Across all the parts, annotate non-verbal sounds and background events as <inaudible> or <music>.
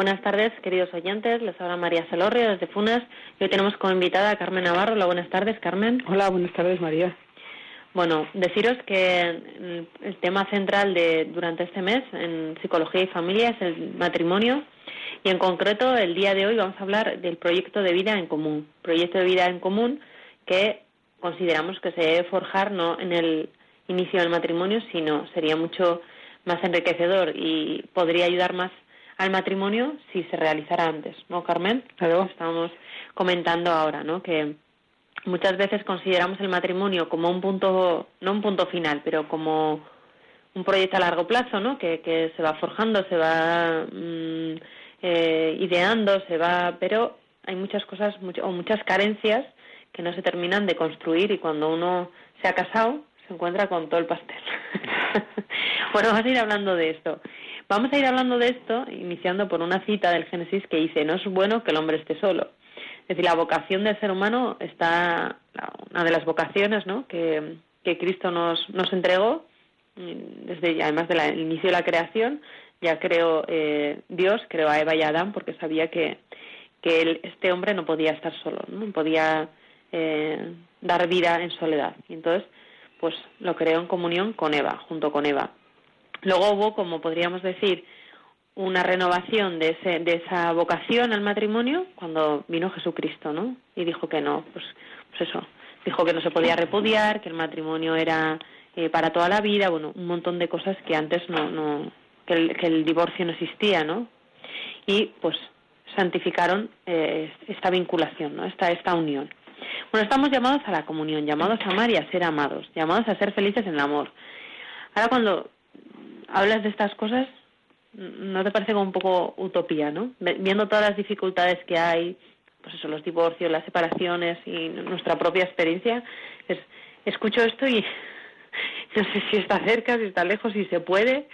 Buenas tardes, queridos oyentes. Les habla María Celorrio desde Funas y hoy tenemos como invitada a Carmen Navarro. Hola, buenas tardes, Carmen. Hola, buenas tardes, María. Bueno, deciros que el tema central de durante este mes en psicología y familia es el matrimonio y en concreto el día de hoy vamos a hablar del proyecto de vida en común. Proyecto de vida en común que consideramos que se debe forjar no en el inicio del matrimonio, sino sería mucho más enriquecedor y podría ayudar más al matrimonio si se realizara antes, ¿no, Carmen? Claro. Estamos comentando ahora, ¿no? Que muchas veces consideramos el matrimonio como un punto, no un punto final, pero como un proyecto a largo plazo, ¿no? Que, que se va forjando, se va mm, eh, ideando, se va, pero hay muchas cosas o muchas carencias que no se terminan de construir y cuando uno se ha casado se encuentra con todo el pastel. <laughs> bueno, vamos a ir hablando de esto. Vamos a ir hablando de esto, iniciando por una cita del Génesis que dice, no es bueno que el hombre esté solo. Es decir, la vocación del ser humano está, una de las vocaciones ¿no? que, que Cristo nos, nos entregó, desde además del inicio de la creación, ya creó eh, Dios, creó a Eva y a Adán porque sabía que, que este hombre no podía estar solo, no podía eh, dar vida en soledad. Y entonces, pues lo creó en comunión con Eva, junto con Eva. Luego hubo, como podríamos decir, una renovación de, ese, de esa vocación al matrimonio cuando vino Jesucristo, ¿no? Y dijo que no, pues, pues eso, dijo que no se podía repudiar, que el matrimonio era eh, para toda la vida, bueno, un montón de cosas que antes no, no que, el, que el divorcio no existía, ¿no? Y pues santificaron eh, esta vinculación, ¿no? Esta, esta unión. Bueno, estamos llamados a la comunión, llamados a amar y a ser amados, llamados a ser felices en el amor. Ahora cuando hablas de estas cosas, ¿no te parece como un poco utopía, no? Viendo todas las dificultades que hay, pues eso, los divorcios, las separaciones y nuestra propia experiencia, es, escucho esto y <laughs> no sé si está cerca, si está lejos, si se puede.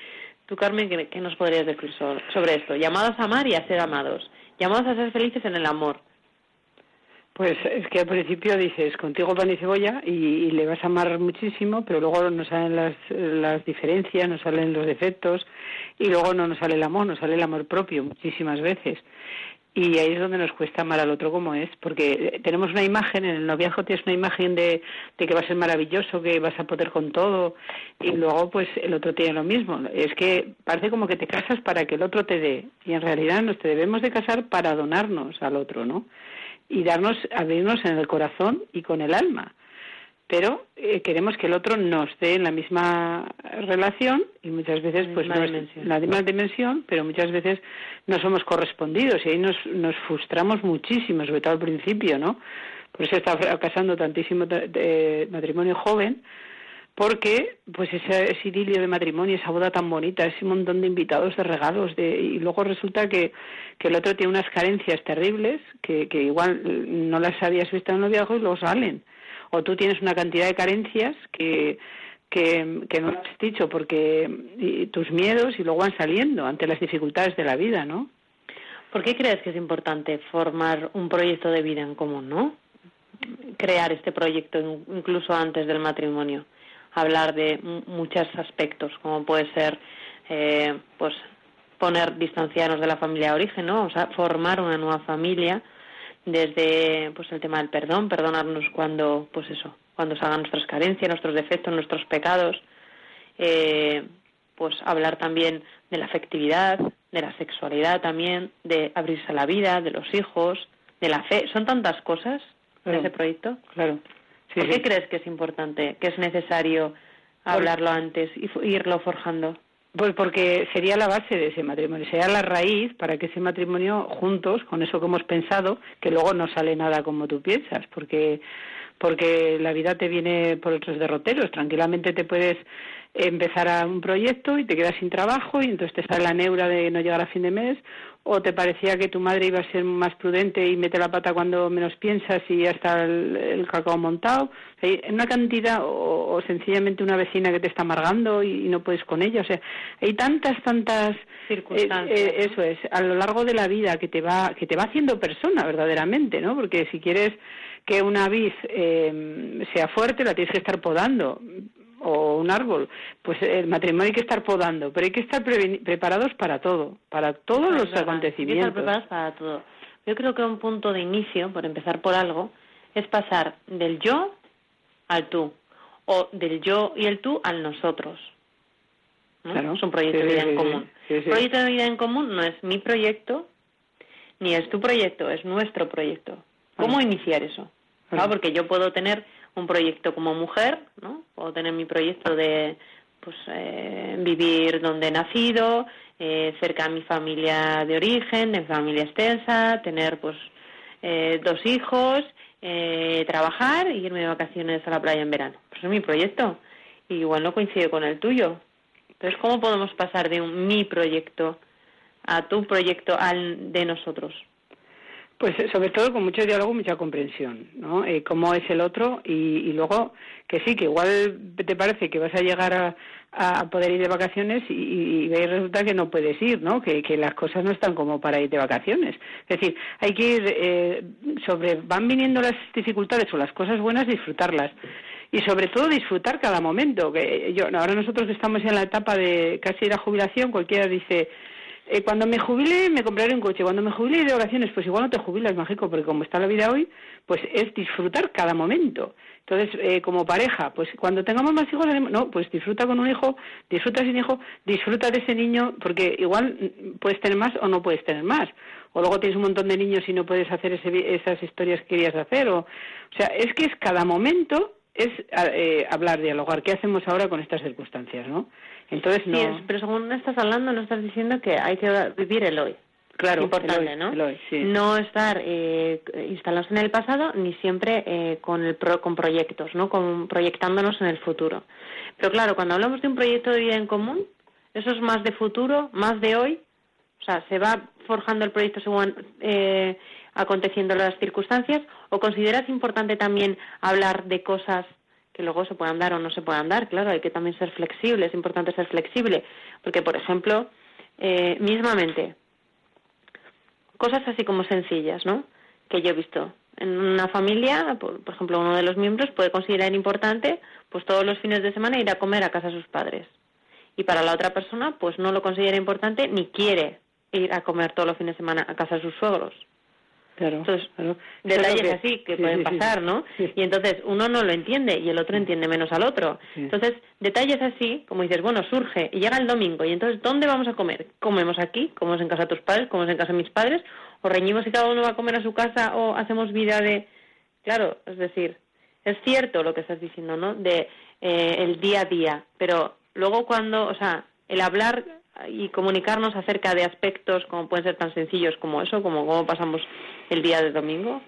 Tú, Carmen, ¿qué, qué nos podrías decir sobre esto? Llamados a amar y a ser amados. Llamados a ser felices en el amor. Pues es que al principio dices, contigo pan y cebolla y, le vas a amar muchísimo, pero luego nos salen las, las diferencias, nos salen los defectos y luego no nos sale el amor, nos sale el amor propio muchísimas veces. Y ahí es donde nos cuesta amar al otro como es, porque tenemos una imagen, en el noviazgo tienes una imagen de, de que va a ser maravilloso, que vas a poder con todo, y luego pues el otro tiene lo mismo. Es que parece como que te casas para que el otro te dé, y en realidad nos debemos de casar para donarnos al otro, ¿no? Y darnos, abrirnos en el corazón y con el alma. Pero eh, queremos que el otro nos dé en la misma relación y muchas veces pues no dimensión. la misma dimensión, pero muchas veces no somos correspondidos y ahí nos, nos frustramos muchísimo, sobre todo al principio, ¿no? Por eso está fracasando tantísimo de matrimonio joven, porque pues ese, ese, idilio de matrimonio, esa boda tan bonita, ese montón de invitados, de regalos, de, y luego resulta que, que el otro tiene unas carencias terribles que, que igual no las habías visto en el noviazgo y luego salen. O tú tienes una cantidad de carencias que, que, que no has dicho porque tus miedos y luego van saliendo ante las dificultades de la vida, ¿no? ¿Por qué crees que es importante formar un proyecto de vida en común, no? Crear este proyecto incluso antes del matrimonio hablar de muchos aspectos, como puede ser, eh, pues, poner, distanciarnos de la familia de origen, ¿no? O sea, formar una nueva familia desde, pues, el tema del perdón, perdonarnos cuando, pues eso, cuando salgan nuestras carencias, nuestros defectos, nuestros pecados, eh, pues hablar también de la afectividad, de la sexualidad también, de abrirse a la vida, de los hijos, de la fe. Son tantas cosas claro, de ese proyecto. Claro. Sí, ¿Por qué sí. crees que es importante, que es necesario hablarlo Por... antes y irlo forjando? Pues porque sería la base de ese matrimonio, sería la raíz para que ese matrimonio juntos, con eso que hemos pensado, que luego no sale nada como tú piensas, porque porque la vida te viene por otros derroteros. Tranquilamente te puedes empezar a un proyecto y te quedas sin trabajo y entonces te sale la neura de no llegar a fin de mes o te parecía que tu madre iba a ser más prudente y mete la pata cuando menos piensas y ya está el, cacao montado. Hay una cantidad, o, sencillamente una vecina que te está amargando y, no puedes con ella. O sea, hay tantas, tantas circunstancias. Eh, eh, eso es, a lo largo de la vida que te va, que te va haciendo persona verdaderamente, ¿no? Porque si quieres que una vid eh, sea fuerte, la tienes que estar podando o un árbol, pues el matrimonio hay que estar podando, pero hay que estar preparados para todo, para todos los acontecimientos. Hay que estar preparados para todo. Yo creo que un punto de inicio, por empezar por algo, es pasar del yo al tú, o del yo y el tú al nosotros. ¿no? es un proyecto de vida en común. el proyecto de vida en común no es mi proyecto, ni es tu proyecto, es nuestro proyecto. ¿Cómo iniciar eso? Porque yo puedo tener un proyecto como mujer, ¿no? Puedo tener mi proyecto de pues eh, vivir donde he nacido, eh, cerca de mi familia de origen, de mi familia extensa, tener pues eh, dos hijos, trabajar y irme de vacaciones a la playa en verano. Pues es mi proyecto. Y igual no coincide con el tuyo. Entonces, ¿cómo podemos pasar de un mi proyecto a tu proyecto al de nosotros? Pues eh, sobre todo con mucho diálogo, mucha comprensión, ¿no? Eh, cómo es el otro y, luego que sí, que igual te parece que vas a llegar a, poder ir de vacaciones y, y, resulta que no puedes ir, ¿no? Que, las cosas no están como para ir de vacaciones. Es decir, hay que ir eh, sobre, van viniendo las dificultades o las cosas buenas, disfrutarlas y sobre todo disfrutar cada momento. Que yo ahora nosotros estamos en la etapa de casi ir a jubilación, cualquiera dice eh, cuando me jubile me compraré un coche, cuando me jubile de oraciones, pues igual no te jubilas, mágico, porque como está la vida hoy, pues es disfrutar cada momento. Entonces, eh, como pareja, pues cuando tengamos más hijos, no, pues disfruta con un hijo, disfruta sin hijo, disfruta de ese niño, porque igual mm, puedes tener más o no puedes tener más. O luego tienes un montón de niños y no puedes hacer esas historias que querías hacer. O, sea, es que es cada momento es eh, hablar, dialogar. ¿Qué hacemos ahora con estas circunstancias, no? Entonces no. pero según estás hablando, no estás diciendo que hay que vivir el hoy. Claro, importante, ¿no? No estar eh, instalados en el pasado ni siempre eh, con el con proyectos, ¿no? Con proyectándonos en el futuro. Pero claro, cuando hablamos de un proyecto de vida en común, eso es más de futuro, más de hoy. O sea, se va forjando el proyecto según eh, aconteciendo las circunstancias. ¿O consideras importante también hablar de cosas que luego se puedan dar o no se puedan dar. Claro, hay que también ser flexible, es importante ser flexible, porque, por ejemplo, eh, mismamente, cosas así como sencillas, ¿no? Que yo he visto. En una familia, por, ejemplo, uno de los miembros puede considerar importante, pues todos los fines de semana ir a comer a casa de sus padres. Y para la otra persona, pues no lo considera importante ni quiere ir a comer todos los fines de semana a casa de sus suegros. Claro, entonces, detalles así que pueden pasar, ¿no? Y entonces uno no lo entiende y el otro entiende menos al otro. Entonces, detalles así, como dices, bueno, surge y llega el domingo y entonces, ¿dónde vamos a comer? ¿Comemos aquí? ¿Comemos en casa de tus padres? ¿Comemos en casa de mis padres? ¿O reñimos y cada uno va a comer a su casa o hacemos vida de... Claro, es decir, es cierto lo que estás diciendo, ¿no? De eh, el día a día, pero luego cuando, o sea, el hablar y comunicarnos acerca de aspectos como pueden ser tan sencillos como eso, como cómo pasamos el día de domingo.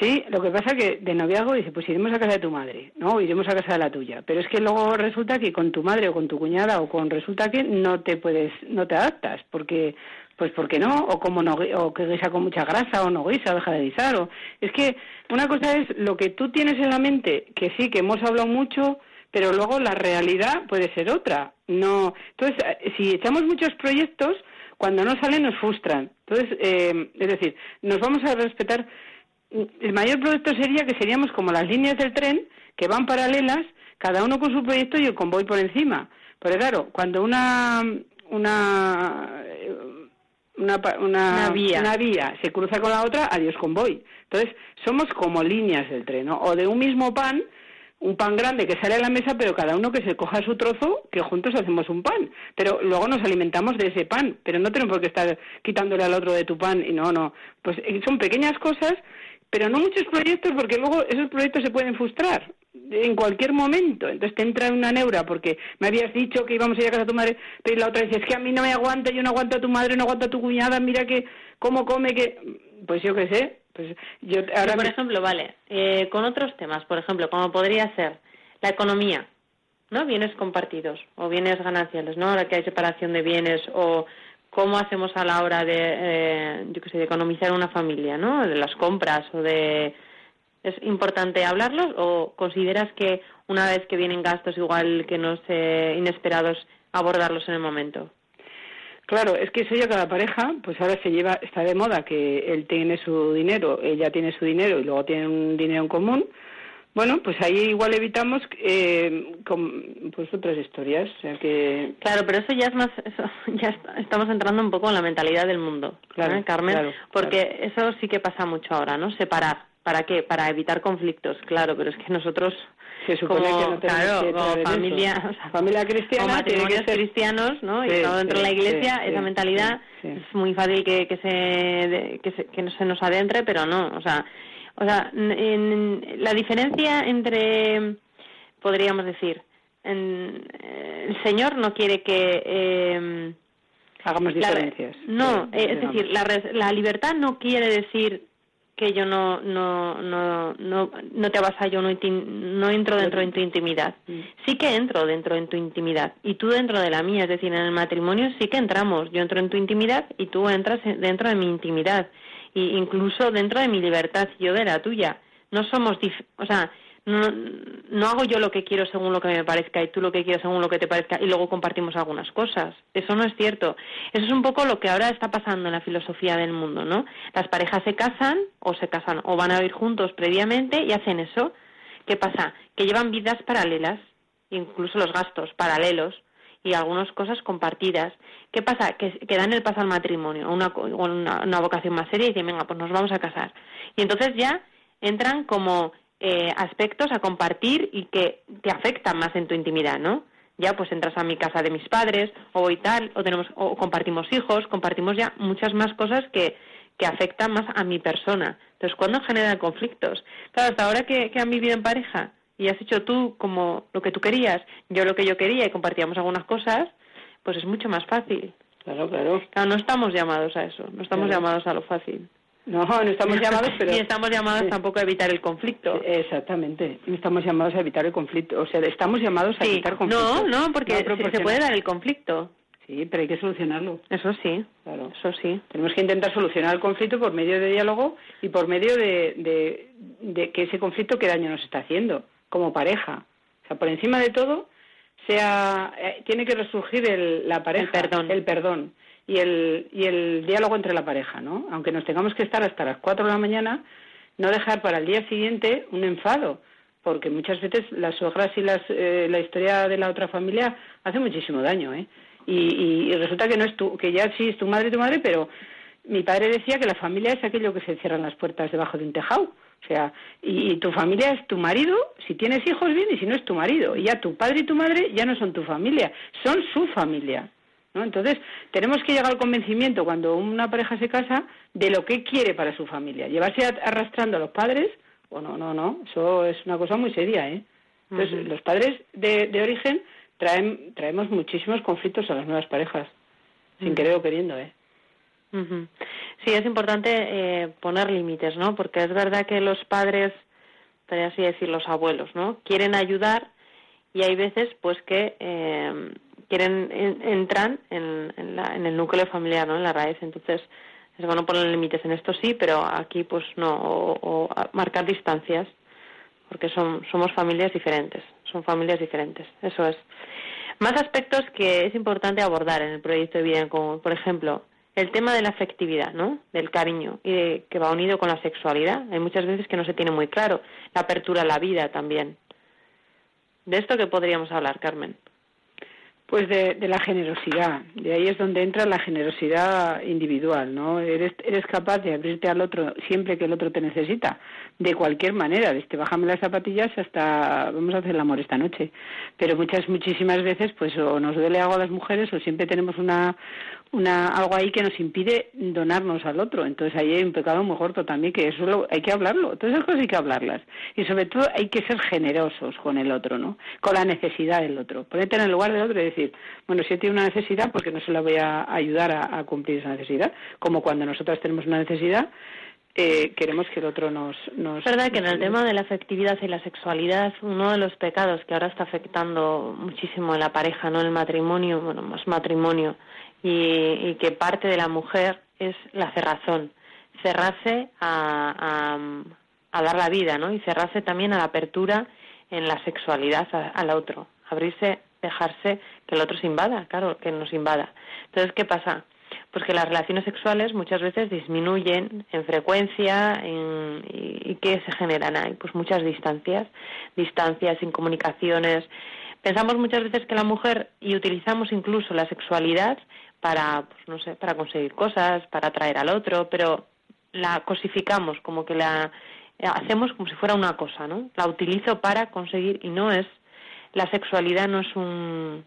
Sí, lo que pasa que de noviazgo dice, pues iremos a casa de tu madre, ¿no? Iremos a casa de la tuya. Pero es que luego resulta que con tu madre o con tu cuñada o con resulta que no te puedes, no te adaptas, porque, pues porque no, o como no, o que guisa con mucha grasa o no guisa, deja de guisar, o... Es que una cosa es lo que tú tienes en la mente, que sí, que hemos hablado mucho, pero luego la realidad puede ser otra. No, entonces, eh, si echamos muchos proyectos, cuando no salen nos frustran. Entonces, eh, es decir, nos vamos a respetar. El mayor proyecto sería que seríamos como las líneas del tren que van paralelas, cada uno con su proyecto y el convoy por encima. Pero claro, cuando una una una, una, vía. una, vía. se cruza con la otra, adiós convoy. Entonces, somos como líneas del tren, ¿no? O de un mismo pan, un pan grande que sale a la mesa, pero cada uno que se coja su trozo, que juntos hacemos un pan. Pero luego nos alimentamos de ese pan, pero no tenemos por qué estar quitándole al otro de tu pan y no, no. Pues eh, son pequeñas cosas, pero no muchos proyectos porque luego esos proyectos se pueden frustrar en cualquier momento. Entonces te entra una neura porque me habías dicho que íbamos a ir a casa de tu madre, pero la otra dice, es que a mí no me aguanta, yo no aguanto a tu madre, no aguanto a tu cuñada, mira que cómo come, que... Pues yo qué sé, pues yo ahora por ejemplo, vale, eh, con otros temas, por ejemplo, como podría ser la economía, ¿no? Bienes compartidos o bienes gananciales, ¿no? Ahora que hay separación de bienes o cómo hacemos a la hora de, eh, yo qué sé, de economizar una familia, ¿no? De las compras o de... ¿Es importante hablarlos o consideras que una vez que vienen gastos igual que no sé, inesperados, abordarlos en el momento? Claro, es que eso ya cada pareja, pues ahora se lleva, está de moda que él tiene su dinero, ella tiene su dinero y luego tienen un dinero en común, bueno, pues ahí igual evitamos eh, con, pues otras historias, o sea que claro, pero eso ya es más, <laughs> ya estamos entrando un poco en la mentalidad del mundo, claro, Carmen, porque eso sí que pasa mucho ahora, ¿no? Separar, ¿para qué? Para evitar conflictos, claro, pero es que nosotros se supone que no claro, como familia, <laughs> familia cristiana, como matrimonios cristianos, ¿no? y no dentro de la iglesia, esa mentalidad es muy fácil que, que se que se que no se nos adentre, pero no, o sea o sea, en, la diferencia entre, podríamos decir, en, el Señor no quiere que... Eh, Hagamos diferencias. no, eh, es decir, la, la libertad no quiere decir que yo no no no no, no te avasallo, no, no entro dentro de tu intimidad. Mm. Sí que entro dentro de tu intimidad y tú dentro de la mía, es decir, en el matrimonio sí que entramos. Yo entro en tu intimidad y tú entras dentro de mi intimidad y incluso dentro de mi libertad, yo de la tuya. No somos, o sea, no, no hago yo lo que quiero según lo que me parezca y tú lo que quieres según lo que te parezca y luego compartimos algunas cosas. Eso no es cierto. Eso es un poco lo que ahora está pasando en la filosofía del mundo, ¿no? Las parejas se casan o se casan o van a vivir juntos previamente y hacen eso. ¿Qué pasa? Que llevan vidas paralelas, incluso los gastos paralelos y algunas cosas compartidas. ¿Qué pasa? Que, que dan el paso al matrimonio, una, una, una vocación más seria y dicen, venga, pues nos vamos a casar. Y entonces ya entran como eh, aspectos a compartir y que te afectan más en tu intimidad, ¿no? Ya pues entras a mi casa de mis padres o y tal, o tenemos o compartimos hijos, compartimos ya muchas más cosas que, que afectan más a mi persona. Entonces, ¿cuándo generan conflictos? Claro, hasta ahora que, que han vivido en pareja, y has hecho tú como lo que tú querías, yo lo que yo quería y compartíamos algunas cosas, pues es mucho más fácil. Claro, claro. no estamos llamados a eso, no estamos llamados a lo fácil. No, no estamos <laughs> llamados, pero... Ni estamos llamados tampoco a evitar el conflicto. Exactamente, no estamos llamados a evitar el conflicto, o sea, estamos llamados a evitar conflicto. No, no, porque se puede dar el conflicto. Sí, pero hay que solucionarlo. Eso sí, claro. Eso sí. Tenemos que intentar solucionar el conflicto por medio de diálogo y por medio de, de, de que ese conflicto qué daño nos está haciendo como pareja. O sea, por encima de todo, sea, eh, tiene que resurgir el, la pareja, el perdón. el perdón y el, y el diálogo entre la pareja, ¿no? Aunque nos tengamos que estar hasta las 4 de la mañana, no dejar para el día siguiente un enfado, porque muchas veces las suegras y las, eh, la historia de la otra familia hace muchísimo daño, ¿eh? Y, y, resulta que no es tu, que ya sí es tu madre y tu madre, pero mi padre decía que la familia es aquello que se cierran las puertas debajo de un tejado. O sea, y, tu familia es tu marido, si tienes hijos bien, y si no es tu marido. Y ya tu padre y tu madre ya no son tu familia, son su familia. ¿No? Entonces, tenemos que llegar al convencimiento cuando una pareja se casa de lo que quiere para su familia. Llevarse arrastrando a los padres, o no, no, no, eso es una cosa muy seria, ¿eh? Entonces, los padres de, de origen traen, traemos muchísimos conflictos a las nuevas parejas, sin querer o queriendo, ¿eh? Sí, es importante eh, poner límites, ¿no? Porque es verdad que los padres, podría así decir, los abuelos, ¿no? Quieren ayudar y hay veces, pues, que eh, quieren entran en, en, el núcleo familiar, ¿no? En la raíz. Entonces, es bueno poner límites en esto sí, pero aquí, pues, no. O, marcar distancias, porque son somos familias diferentes. Son familias diferentes. Eso es. Más aspectos que es importante abordar en el proyecto de vida en común. Por ejemplo, el tema de la afectividad, ¿no? Del cariño y que va unido con la sexualidad. Hay muchas veces que no se tiene muy claro. La apertura a la vida también. ¿De esto qué podríamos hablar, Carmen? Pues de, la generosidad. De ahí es donde entra la generosidad individual, ¿no? Eres, eres capaz de abrirte al otro siempre que el otro te necesita, de cualquier manera, desde bájame las zapatillas hasta vamos a hacer el amor esta noche. Pero muchas, muchísimas veces, pues o nos duele algo a las mujeres o siempre tenemos una, una, algo ahí que nos impide donarnos al otro. Entonces ahí hay un pecado muy corto también, que eso hay que hablarlo. Todas esas cosas hay que hablarlas. Y sobre todo hay que ser generosos con el otro, ¿no? Con la necesidad del otro. Ponerte en el lugar del otro y decir, bueno, si él tiene una necesidad, porque no se la voy a ayudar a, cumplir esa necesidad? Como cuando nosotras tenemos una necesidad, eh, queremos que el otro nos... nos es verdad que en el tema de la afectividad y la sexualidad, uno de los pecados que ahora está afectando muchísimo en la pareja, no el matrimonio, bueno, más matrimonio, y, que parte de la mujer es la cerrazón, cerrarse a, a, dar la vida, ¿no? Y cerrarse también a la apertura en la sexualidad al otro, abrirse, dejarse que el otro se invada, claro, que nos invada. Entonces, ¿qué pasa? Pues que las relaciones sexuales muchas veces disminuyen en frecuencia y, y que se generan ahí, pues muchas distancias, distancias, incomunicaciones. Pensamos muchas veces que la mujer y utilizamos incluso la sexualidad para, pues no sé, para conseguir cosas, para atraer al otro, pero la cosificamos, como que la hacemos como si fuera una cosa, ¿no? La utilizo para conseguir y no es la sexualidad no es un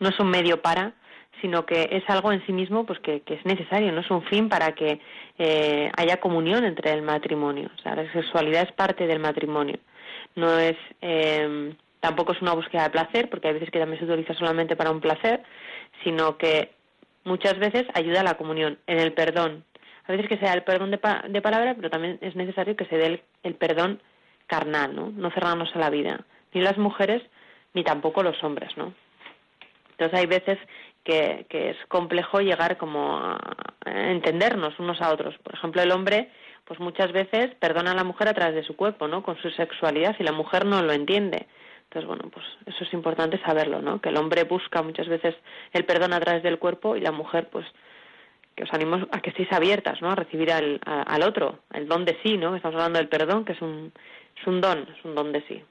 no es un medio para, sino que es algo en sí mismo pues que, es necesario, no es un fin para que eh, haya comunión entre el matrimonio. O sea, la sexualidad es parte del matrimonio. No es eh, tampoco es una búsqueda de placer, porque hay veces que también se utiliza solamente para un placer, sino que muchas veces ayuda a la comunión, en el perdón. A veces que sea el perdón de, de palabra, pero también es necesario que se dé el, perdón carnal, ¿no? No cerrarnos a la vida, ni las mujeres ni tampoco los hombres, ¿no? Entonces hay veces que, que es complejo llegar como a entendernos unos a otros. Por ejemplo, el hombre, pues muchas veces perdona a la mujer a través de su cuerpo, ¿no? Con su sexualidad y la mujer no lo entiende. Entonces, bueno, pues eso es importante saberlo, ¿no? Que el hombre busca muchas veces el perdón a través del cuerpo y la mujer, pues, que os animo a que estéis abiertas, ¿no? A recibir al, al otro, el don de sí, ¿no? Estamos hablando del perdón, que es un, es un don, es un don de sí.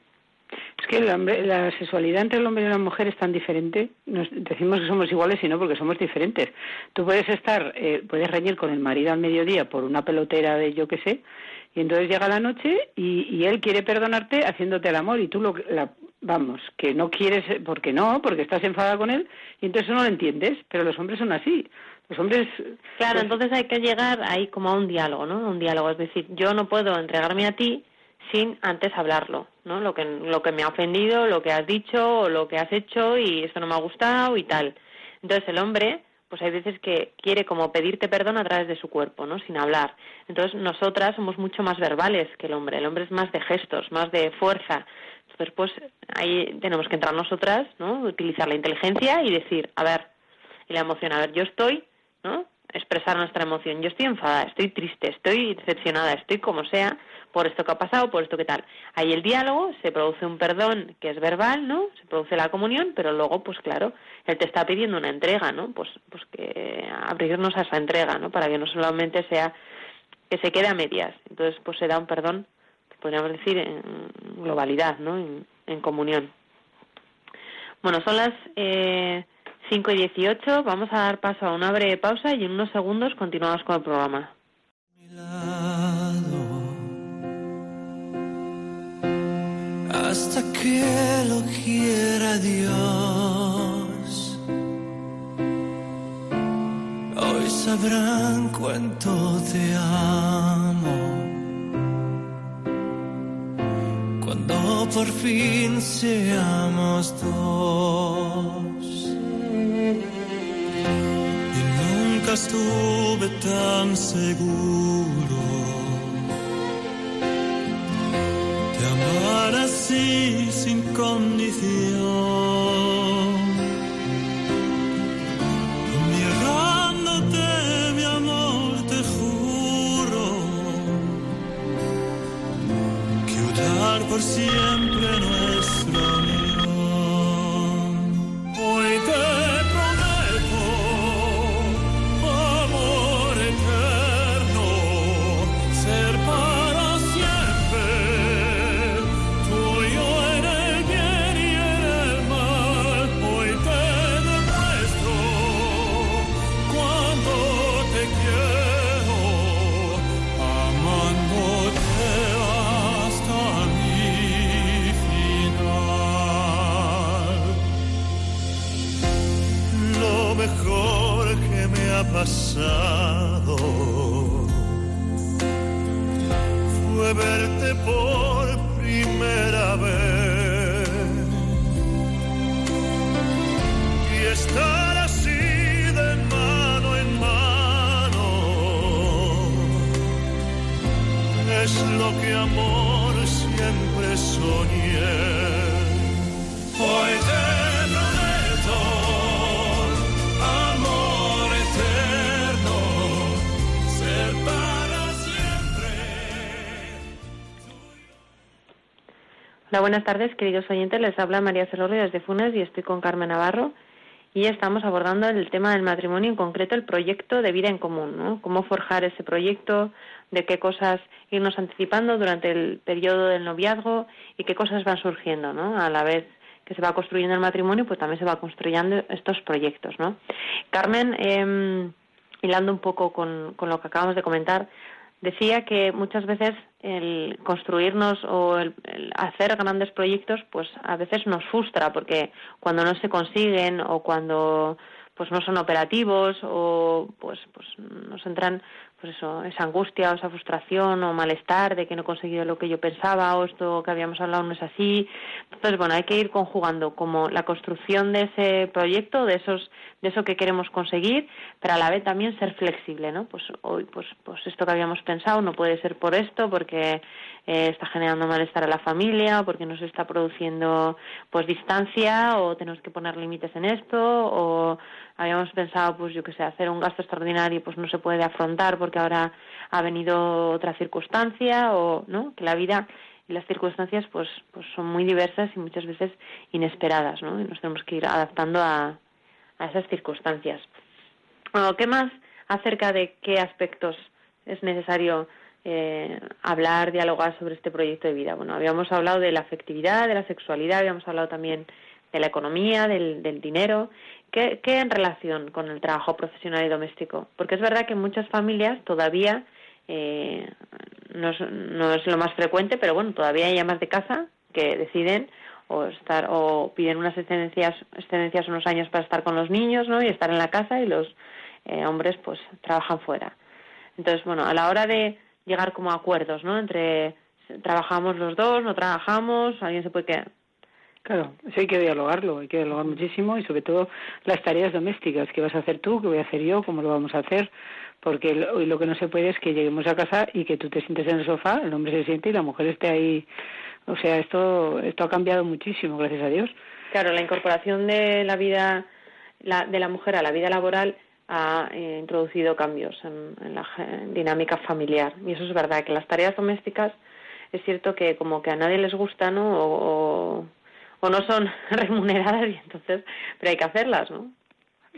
Es que la sexualidad entre el hombre y la mujer es tan diferente. Decimos que somos iguales y no porque somos diferentes. Tú puedes estar, eh, puedes reñir con el marido al mediodía por una pelotera de yo qué sé, y entonces llega la noche y, y él quiere perdonarte haciéndote el amor y tú lo, la, vamos, que no quieres, porque no, porque estás enfadada con él, y entonces no lo entiendes, pero los hombres son así. Los hombres. Claro, pues entonces hay que llegar ahí como a un diálogo, ¿no? Un diálogo, es decir, yo no puedo entregarme a ti sin antes hablarlo, ¿no? Lo que, lo que me ha ofendido, lo que has dicho, o lo que has hecho, y esto no me ha gustado y tal. Entonces el hombre, pues hay veces que quiere como pedirte perdón a través de su cuerpo, ¿no? Sin hablar. Entonces nosotras somos mucho más verbales que el hombre. El hombre es más de gestos, más de fuerza. Entonces, pues ahí tenemos que entrar nosotras, ¿no? Utilizar la inteligencia y decir, a ver, y la emoción, a ver, yo estoy, ¿no? Expresar nuestra emoción. Yo estoy enfadada, estoy triste, estoy decepcionada, estoy como sea por esto que ha pasado, por esto que tal. Ahí el diálogo, se produce un perdón que es verbal, ¿no? Se produce la comunión, pero luego, pues claro, él te está pidiendo una entrega, ¿no? Pues, pues que abrirnos a esa entrega, ¿no? Para que no solamente sea que se quede a medias. Entonces, pues se da un perdón podríamos decir, en globalidad, ¿no? en, comunión. Bueno, son las eh, 5 y 18. Vamos a dar paso a una breve pausa y en unos segundos continuamos con el programa. Que lo quiera Dios, hoy sabrán cuánto te amo. cuando por fin seamos dos. Y nunca estuve tan seguro de amar así sin condición. por siempre nuestro Buenas tardes, queridos oyentes. Les habla María Celorrio desde Funes y estoy con Carmen Navarro. Y estamos abordando el tema del matrimonio, en concreto el proyecto de vida en común, ¿no? Cómo forjar ese proyecto, de qué cosas irnos anticipando durante el periodo del noviazgo y qué cosas van surgiendo, ¿no? A la vez que se va construyendo el matrimonio, pues también se va construyendo estos proyectos, ¿no? Carmen, eh, hilando un poco con, con lo que acabamos de comentar, decía que muchas veces el construirnos o el, hacer grandes proyectos pues a veces nos frustra porque cuando no se consiguen o cuando pues no son operativos o pues pues nos entran pues eso, esa angustia o esa frustración o malestar de que no he conseguido lo que yo pensaba o esto que habíamos hablado no es así. Entonces, bueno, hay que ir conjugando como la construcción de ese proyecto, de esos de eso que queremos conseguir, pero a la vez también ser flexible, ¿no? Pues hoy pues pues esto que habíamos pensado no puede ser por esto porque eh, está generando malestar a la familia o porque nos está produciendo pues distancia o tenemos que poner límites en esto o habíamos pensado pues yo que sé hacer un gasto extraordinario pues no se puede afrontar porque ahora ha venido otra circunstancia o no que la vida y las circunstancias pues pues son muy diversas y muchas veces inesperadas no y nos tenemos que ir adaptando a, a esas circunstancias. Bueno, qué más acerca de qué aspectos es necesario eh, hablar, dialogar sobre este proyecto de vida. Bueno, habíamos hablado de la afectividad, de la sexualidad, habíamos hablado también de la economía, del, del dinero. ¿Qué, ¿Qué, en relación con el trabajo profesional y doméstico? Porque es verdad que en muchas familias todavía eh, no, es, no es lo más frecuente, pero bueno, todavía hay amas de casa que deciden o estar o piden unas excedencias, excedencias unos años para estar con los niños, ¿no? Y estar en la casa y los eh, hombres pues trabajan fuera. Entonces, bueno, a la hora de llegar como a acuerdos, ¿no? Entre trabajamos los dos, no trabajamos, alguien se puede quedar. Claro, eso hay que dialogarlo, hay que dialogar muchísimo y sobre todo las tareas domésticas, qué vas a hacer tú, qué voy a hacer yo, cómo lo vamos a hacer, porque lo, lo que no se puede es que lleguemos a casa y que tú te sientes en el sofá, el hombre se siente y la mujer esté ahí. O sea, esto esto ha cambiado muchísimo, gracias a Dios. Claro, la incorporación de la vida la, de la mujer a la vida laboral ha eh, introducido cambios en, en la dinámica familiar. Y eso es verdad, que las tareas domésticas es cierto que como que a nadie les gusta, ¿no? O, o, o no son <laughs> remuneradas y entonces, pero hay que hacerlas, ¿no?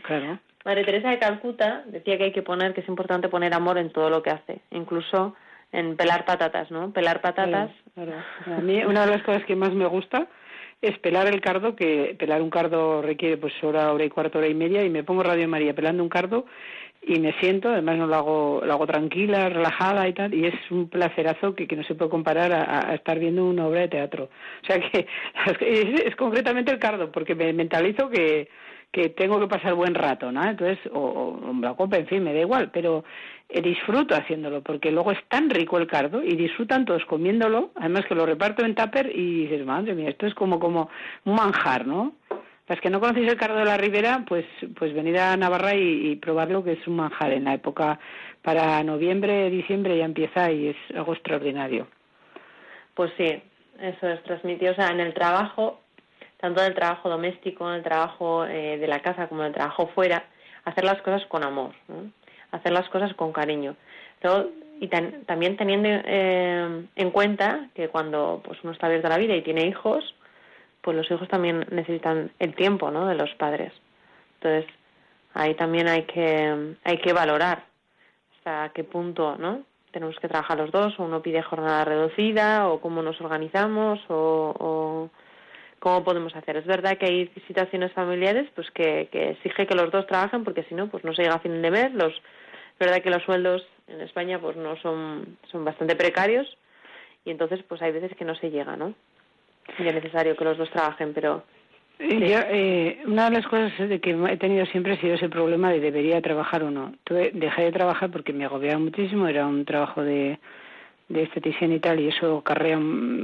Claro. Madre Teresa de Calcuta decía que hay que poner, que es importante poner amor en todo lo que hace, incluso en pelar patatas, ¿no? Pelar patatas. Claro, claro. A mí una de las cosas que más me gusta es pelar el cardo, que pelar un cardo requiere pues hora, hora y cuarto, hora y media, y me pongo Radio María pelando un cardo y me siento, además no lo hago, lo hago tranquila, relajada y tal, y es un placerazo que, que no se puede comparar a, estar viendo una obra de teatro. O sea que <laughs> es, es concretamente el cardo, porque me mentalizo que, que tengo que pasar buen rato, ¿no? Entonces, o, o la copa, en fin, me da igual, pero eh, disfruto haciéndolo, porque luego es tan rico el cardo y disfrutan todos comiéndolo, además que lo reparto en tupper y dices, madre mía, esto es como, como un manjar, ¿no? Las que no conocéis el cardo de la Ribera, pues, pues venid a Navarra y, y probarlo, que es un manjar en la época para noviembre, diciembre ya empieza y es algo extraordinario. Pues sí, eso es transmitido, o sea, en el trabajo tanto en el trabajo doméstico, en el trabajo eh, de la casa como en el trabajo fuera, hacer las cosas con amor, hacer las cosas con cariño. Pero, y también teniendo eh, en cuenta que cuando pues uno está abierto a la vida y tiene hijos, pues los hijos también necesitan el tiempo ¿no? de los padres. Entonces, ahí también hay que, hay que valorar hasta qué punto ¿no? tenemos que trabajar los dos, o uno pide jornada reducida, o cómo nos organizamos, o, cómo podemos hacer. Es verdad que hay situaciones familiares pues que, que exige que los dos trabajen porque si no pues no se llega a fin de mes. Los, es verdad que los sueldos en España pues no son, son bastante precarios y entonces pues hay veces que no se llega, ¿no? Es necesario que los dos trabajen, pero Sí. Yo, eh, una de las cosas de que he tenido siempre ha sido ese problema de debería trabajar o no. Tuve, dejé de trabajar porque me agobiaba muchísimo, era un trabajo de, de esteticien y tal, y eso carrea,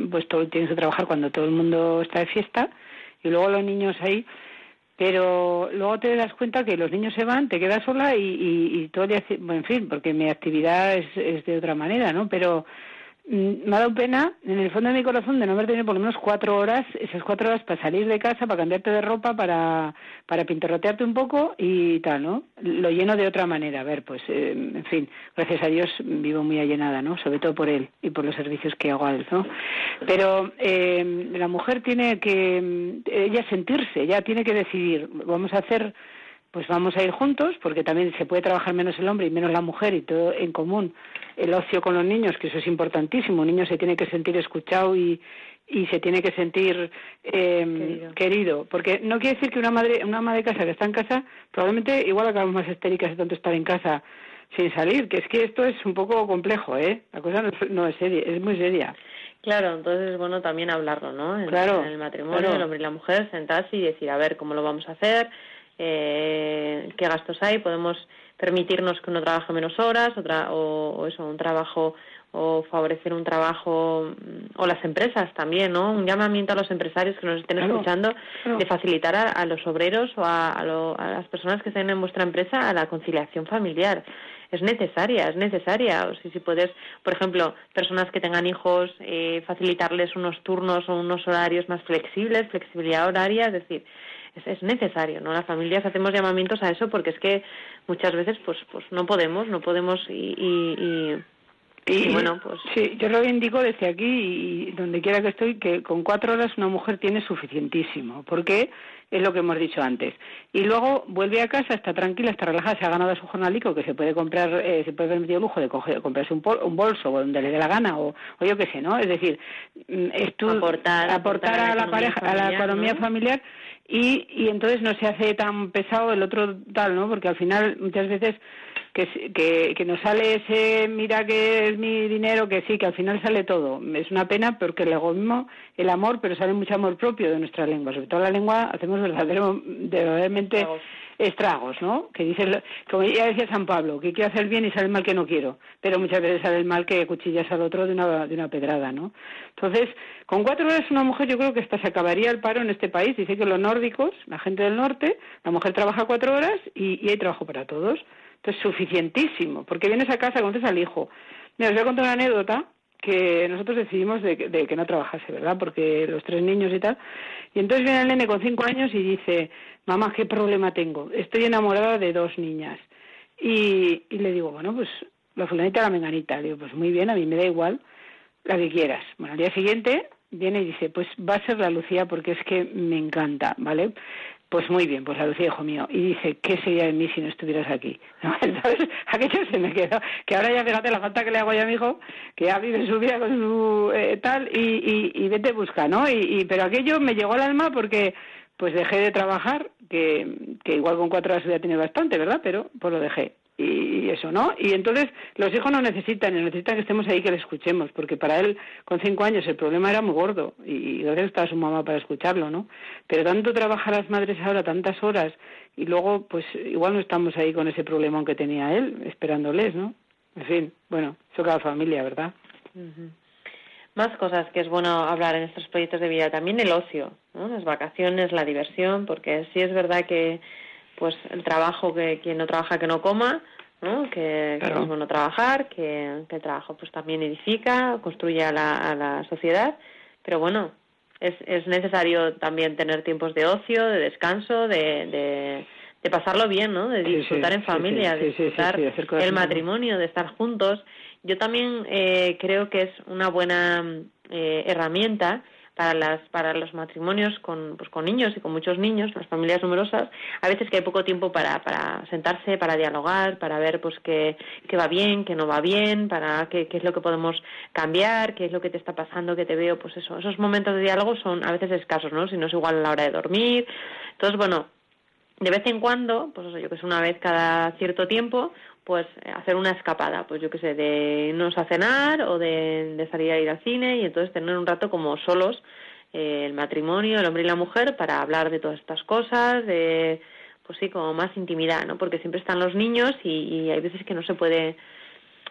pues todo tienes que trabajar cuando todo el mundo está de fiesta, y luego los niños ahí, pero luego te das cuenta que los niños se van, te quedas sola y, y, y todo el día, bueno, en fin, porque mi actividad es, es de otra manera, ¿no? Pero me ha dado pena, en el fondo de mi corazón, de no haber tenido por lo menos cuatro horas, esas cuatro horas para salir de casa, para cambiarte de ropa, para, para pintorrotearte un poco y tal, ¿no? Lo lleno de otra manera. A ver, pues, eh, en fin, gracias a Dios vivo muy allenada, ¿no? Sobre todo por él y por los servicios que hago a él, ¿no? Pero eh, la mujer tiene que, mm, ella sentirse, ella tiene que decidir, vamos a hacer pues vamos a ir juntos, porque también se puede trabajar menos el hombre y menos la mujer y todo en común. El ocio con los niños, que eso es importantísimo. Un niño se tiene que sentir escuchado y, y se tiene que sentir eh, querido. Porque no quiere decir que una madre, una madre de casa que está en casa, probablemente igual acabamos más histéricas de tanto estar en casa sin salir, que es que esto es un poco complejo, ¿eh? La cosa no es, seria, es muy seria. Claro, entonces es bueno también hablarlo, ¿no? En, claro, en el matrimonio, el hombre y la mujer, sentarse y decir, a ver, ¿cómo lo vamos a hacer? Eh, qué gastos hay, podemos permitirnos que uno trabaje menos horas otra, o, eso, un trabajo o favorecer un trabajo o las empresas también, ¿no? Un llamamiento a los empresarios que nos estén escuchando de facilitar a, los obreros o a, a, las personas que estén en vuestra empresa a la conciliación familiar. Es necesaria, es necesaria. O si, si puedes, por ejemplo, personas que tengan hijos, eh, facilitarles unos turnos o unos horarios más flexibles, flexibilidad horaria, es decir, es, necesario, ¿no? Las familias hacemos llamamientos a eso porque es que muchas veces pues pues no podemos, no podemos y, y, y bueno, pues. Sí, yo lo indico desde aquí y donde quiera que estoy que con cuatro horas una mujer tiene suficientísimo. porque Es lo que hemos dicho antes. Y luego vuelve a casa, está tranquila, está relajada, se ha ganado su jornalico, que se puede comprar, eh, se puede permitir el lujo de coger, comprarse un, un bolso donde le dé la gana o, o yo qué sé, ¿no? Es decir, mm, aportar, aportar, a, la, pareja, a la economía familiar y, y entonces no se hace tan pesado el otro tal, ¿no? Porque al final muchas veces que, que, que nos sale ese mira que es mi dinero, que sí, que al final sale todo. Es una pena porque el egoísmo, el amor, pero sale mucho amor propio de nuestra lengua. Sobre todo la lengua hacemos verdadero, <laughs> verdaderamente estragos, ¿no? Que dice, como ya decía San Pablo, que quiero hacer bien y sale el mal que no quiero, pero muchas veces sale el mal que cuchillas al otro de una, de una pedrada, ¿no? Entonces, con cuatro horas una mujer yo creo que hasta se acabaría el paro en este país. Dice que los nórdicos, la gente del norte, la mujer trabaja cuatro horas y, y hay trabajo para todos. Entonces, suficientísimo, porque vienes a casa, conoces al hijo. Mira, os voy a contar una anécdota que nosotros decidimos de, de, que no trabajase, ¿verdad? Porque los tres niños y tal. Y entonces viene el nene con cinco años y dice, mamá, ¿qué problema tengo? Estoy enamorada de dos niñas. Y, y le digo, bueno, pues la fulanita la menganita. Le digo, pues muy bien, a mí me da igual, la que quieras. Bueno, al día siguiente viene y dice, pues va a ser la Lucía porque es que me encanta, ¿vale? Pues muy bien, pues la Lucía, hijo mío. Y dice, ¿qué sería de mí si no estuvieras aquí? <laughs> Entonces, aquello se me quedó. Que ahora ya fíjate la falta que le hago yo a mi hijo, que ya vive su vida con su eh, tal, y, y, vete busca, ¿no? Y, y, pero aquello me llegó al alma porque pues dejé de trabajar, que, que igual con cuatro horas ya tiene bastante, ¿verdad? Pero pues lo dejé eso, ¿no? Y entonces los hijos no necesitan, necesitan que estemos ahí que le escuchemos, porque para él con cinco años el problema era muy gordo y gracias está su mamá para escucharlo, ¿no? Pero tanto trabajan las madres ahora tantas horas y luego pues igual no estamos ahí con ese problema que tenía él, esperándoles, ¿no? En fin, bueno, eso cada familia, ¿verdad? Más cosas que es bueno hablar en estos proyectos de vida, también el ocio, ¿no? Las vacaciones, la diversión, porque sí es verdad que pues el trabajo que quien no trabaja que no coma, ¿no? Que, es bueno trabajar, que, el trabajo pues también edifica, construye a la, a la sociedad, pero bueno, es, es necesario también tener tiempos de ocio, de descanso, de, de, pasarlo bien, ¿no? De disfrutar en familia, de disfrutar el matrimonio, de estar juntos. Yo también eh, creo que es una buena eh, herramienta para las para los matrimonios con pues con niños y con muchos niños las familias numerosas a veces que hay poco tiempo para para sentarse para dialogar para ver pues qué, qué va bien qué no va bien para qué, qué es lo que podemos cambiar qué es lo que te está pasando que te veo pues eso. Esos momentos de diálogo son a veces escasos no si no es igual a la hora de dormir. Entonces bueno de vez en cuando, pues yo que sé, una vez cada cierto tiempo, pues hacer una escapada, pues yo qué sé, de irnos a cenar o de, salir a ir al cine y entonces tener un rato como solos eh, el matrimonio, el hombre y la mujer para hablar de todas estas cosas, de pues sí, como más intimidad, ¿no? Porque siempre están los niños y, hay veces que no se puede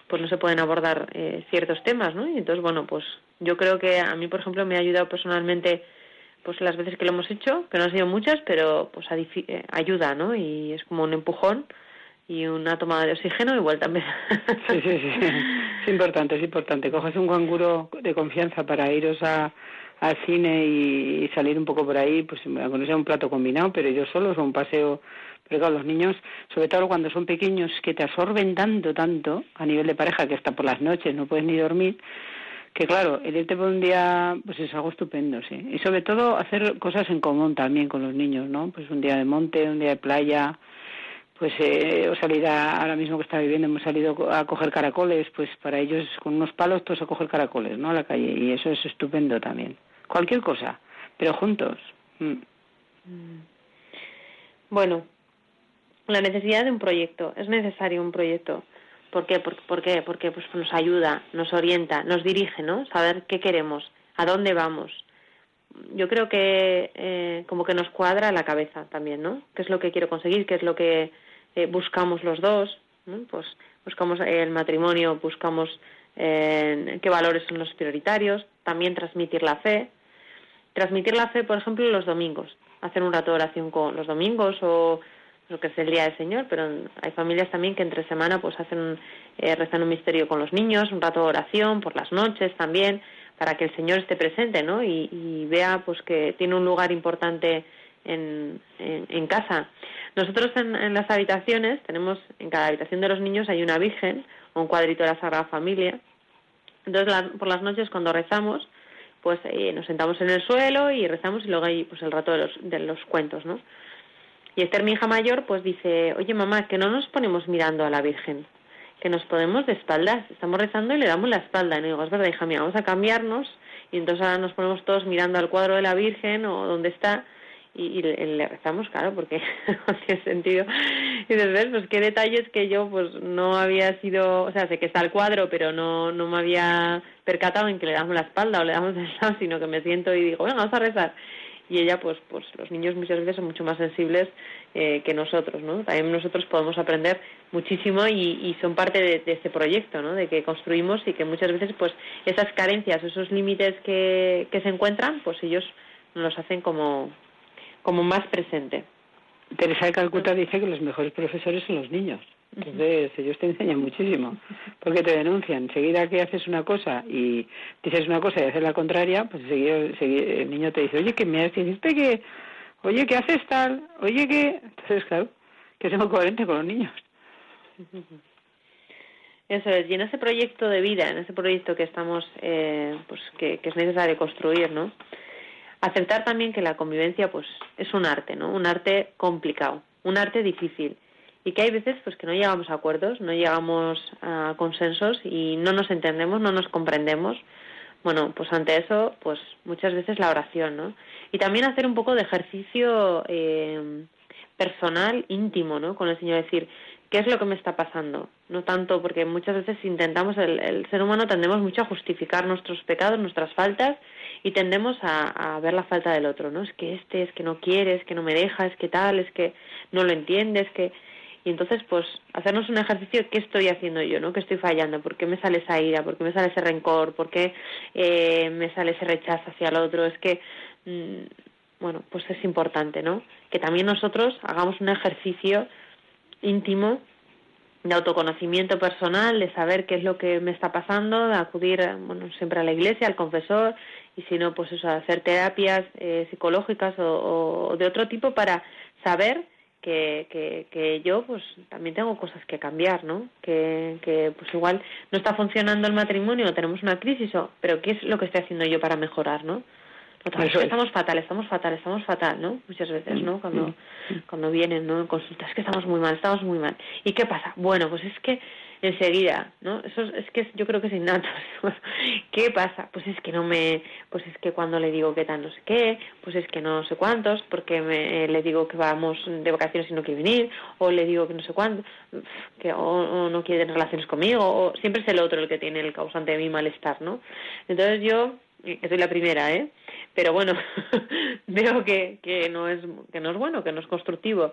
pues no se pueden abordar eh, ciertos temas, ¿no? Y entonces, bueno, pues yo creo que a mí, por ejemplo, me ha ayudado personalmente pues las veces que lo hemos hecho, que no han sido muchas, pero pues eh, ayuda, ¿no? Y es como un empujón y una tomada de oxígeno y vuelta a Sí, sí, sí. Es importante, es importante. Coges un canguro de confianza para iros a, al cine y, salir un poco por ahí, pues aunque no sea un plato combinado, pero ellos solos o un paseo. Pero claro, los niños, sobre todo cuando son pequeños, que te absorben tanto, tanto, a nivel de pareja, que hasta por las noches no puedes ni dormir, que claro, el irte por un día, pues es algo estupendo, sí. Y sobre todo hacer cosas en común también con los niños, ¿no? Pues un día de monte, un día de playa, pues eh, o salir ahora mismo que está viviendo hemos salido a coger caracoles pues para ellos con unos palos todos a coger caracoles no a la calle y eso es estupendo también cualquier cosa pero juntos mm. Mm. bueno la necesidad de un proyecto es necesario un proyecto ¿por qué? ¿Por, qué? porque pues nos ayuda nos orienta nos dirige no saber qué queremos a dónde vamos yo creo que eh, como que nos cuadra la cabeza también, ¿no? ¿Qué es lo que quiero conseguir? ¿Qué es lo que eh, buscamos los dos, pues buscamos el matrimonio, buscamos eh, qué valores son los prioritarios, también transmitir la fe, transmitir la fe, por ejemplo, los domingos, hacer un rato de oración con los domingos o lo que es el día del Señor, pero hay familias también que entre semana pues hacen eh, rezan un misterio con los niños, un rato de oración por las noches también, para que el Señor esté presente, ¿no? Y, vea pues que tiene un lugar importante en, en casa. Nosotros en, las habitaciones tenemos, en cada habitación de los niños hay una virgen o un cuadrito de la Sagrada Familia. Entonces por las noches cuando rezamos, pues eh, nos sentamos en el suelo y rezamos y luego hay pues el rato de los, de los cuentos, ¿no? Y Esther, mi hija mayor, pues dice, oye mamá, que no nos ponemos mirando a la Virgen, que nos ponemos de espaldas, estamos rezando y le damos la espalda. Y digo, es verdad, hija mía, vamos a cambiarnos y entonces ahora nos ponemos todos mirando al cuadro de la Virgen o donde está y, le rezamos, claro, porque <laughs> no tiene sentido. Y después, pues qué detalles que yo pues no había sido, o sea, sé que está el cuadro, pero no, no me había percatado en que le damos la espalda o le damos el lado, sino que me siento y digo, bueno, vamos a rezar. Y ella, pues, pues los niños muchas veces son mucho más sensibles eh, que nosotros, ¿no? También nosotros podemos aprender muchísimo y, son parte de, de, este proyecto, ¿no? De que construimos y que muchas veces, pues, esas carencias, esos límites que, que se encuentran, pues ellos nos los hacen como, como más presente. Teresa de Calcuta dice que los mejores profesores son los niños. Entonces, ellos te enseñan muchísimo, porque te denuncian. Enseguida que haces una cosa y dices una cosa y haces la contraria, pues enseguida, el niño te dice, oye, que me has dicho que, oye, ¿qué haces tal? Oye, que... Entonces, claro, que somos coherentes con los niños. Eso es, y en ese proyecto de vida, en ese proyecto que estamos, eh, pues que, que es necesario construir, ¿no? Aceptar también que la convivencia pues es un arte, ¿no? Un arte complicado, un arte difícil y que hay veces pues que no llegamos a acuerdos, no llegamos a consensos y no nos entendemos, no nos comprendemos. Bueno, pues ante eso, pues muchas veces la oración, ¿no? Y también hacer un poco de ejercicio eh, personal, íntimo, ¿no? Con el Señor, decir, ¿qué es lo que me está pasando? No tanto porque muchas veces intentamos, el, el ser humano tendemos mucho a justificar nuestros pecados, nuestras faltas y tendemos a, ver la falta del otro, ¿no? Es que este, es que no quiere, es que no me deja, es que tal, es que no lo entiende, es que... Y entonces, pues, hacernos un ejercicio, ¿qué estoy haciendo yo, no? ¿Qué estoy fallando? ¿Por qué me sale esa ira? ¿Por qué me sale ese rencor? ¿Por qué eh, me sale ese rechazo hacia el otro? Es que, mm, bueno, pues es importante, ¿no? Que también nosotros hagamos un ejercicio íntimo de autoconocimiento personal, de saber qué es lo que me está pasando, de acudir bueno, siempre a la iglesia, al confesor, y si no, pues eso, hacer terapias eh, psicológicas o, de otro tipo para saber que, que, que, yo pues también tengo cosas que cambiar, ¿no? Que, que pues igual no está funcionando el matrimonio, tenemos una crisis, o, pero ¿qué es lo que estoy haciendo yo para mejorar, ¿no? Estamos fatal, estamos fatal, estamos fatal, ¿no? Muchas veces, ¿no? Cuando, cuando vienen, ¿no? En consultas, que estamos muy mal, estamos muy mal. ¿Y qué pasa? Bueno, pues es que enseguida, ¿no? Eso es, que yo creo que es innato. <laughs> ¿Qué pasa? Pues es que no me, pues es que cuando le digo que tal no sé qué, pues es que no sé cuántos, porque me, eh, le digo que vamos de vacaciones y no quiere venir, o le digo que no sé cuánto, que o, no quiere tener relaciones conmigo, o siempre es el otro el que tiene el causante de mi malestar, ¿no? Entonces yo, soy la primera, ¿eh? Pero bueno, <laughs> veo que, que no es que no es bueno, que no es constructivo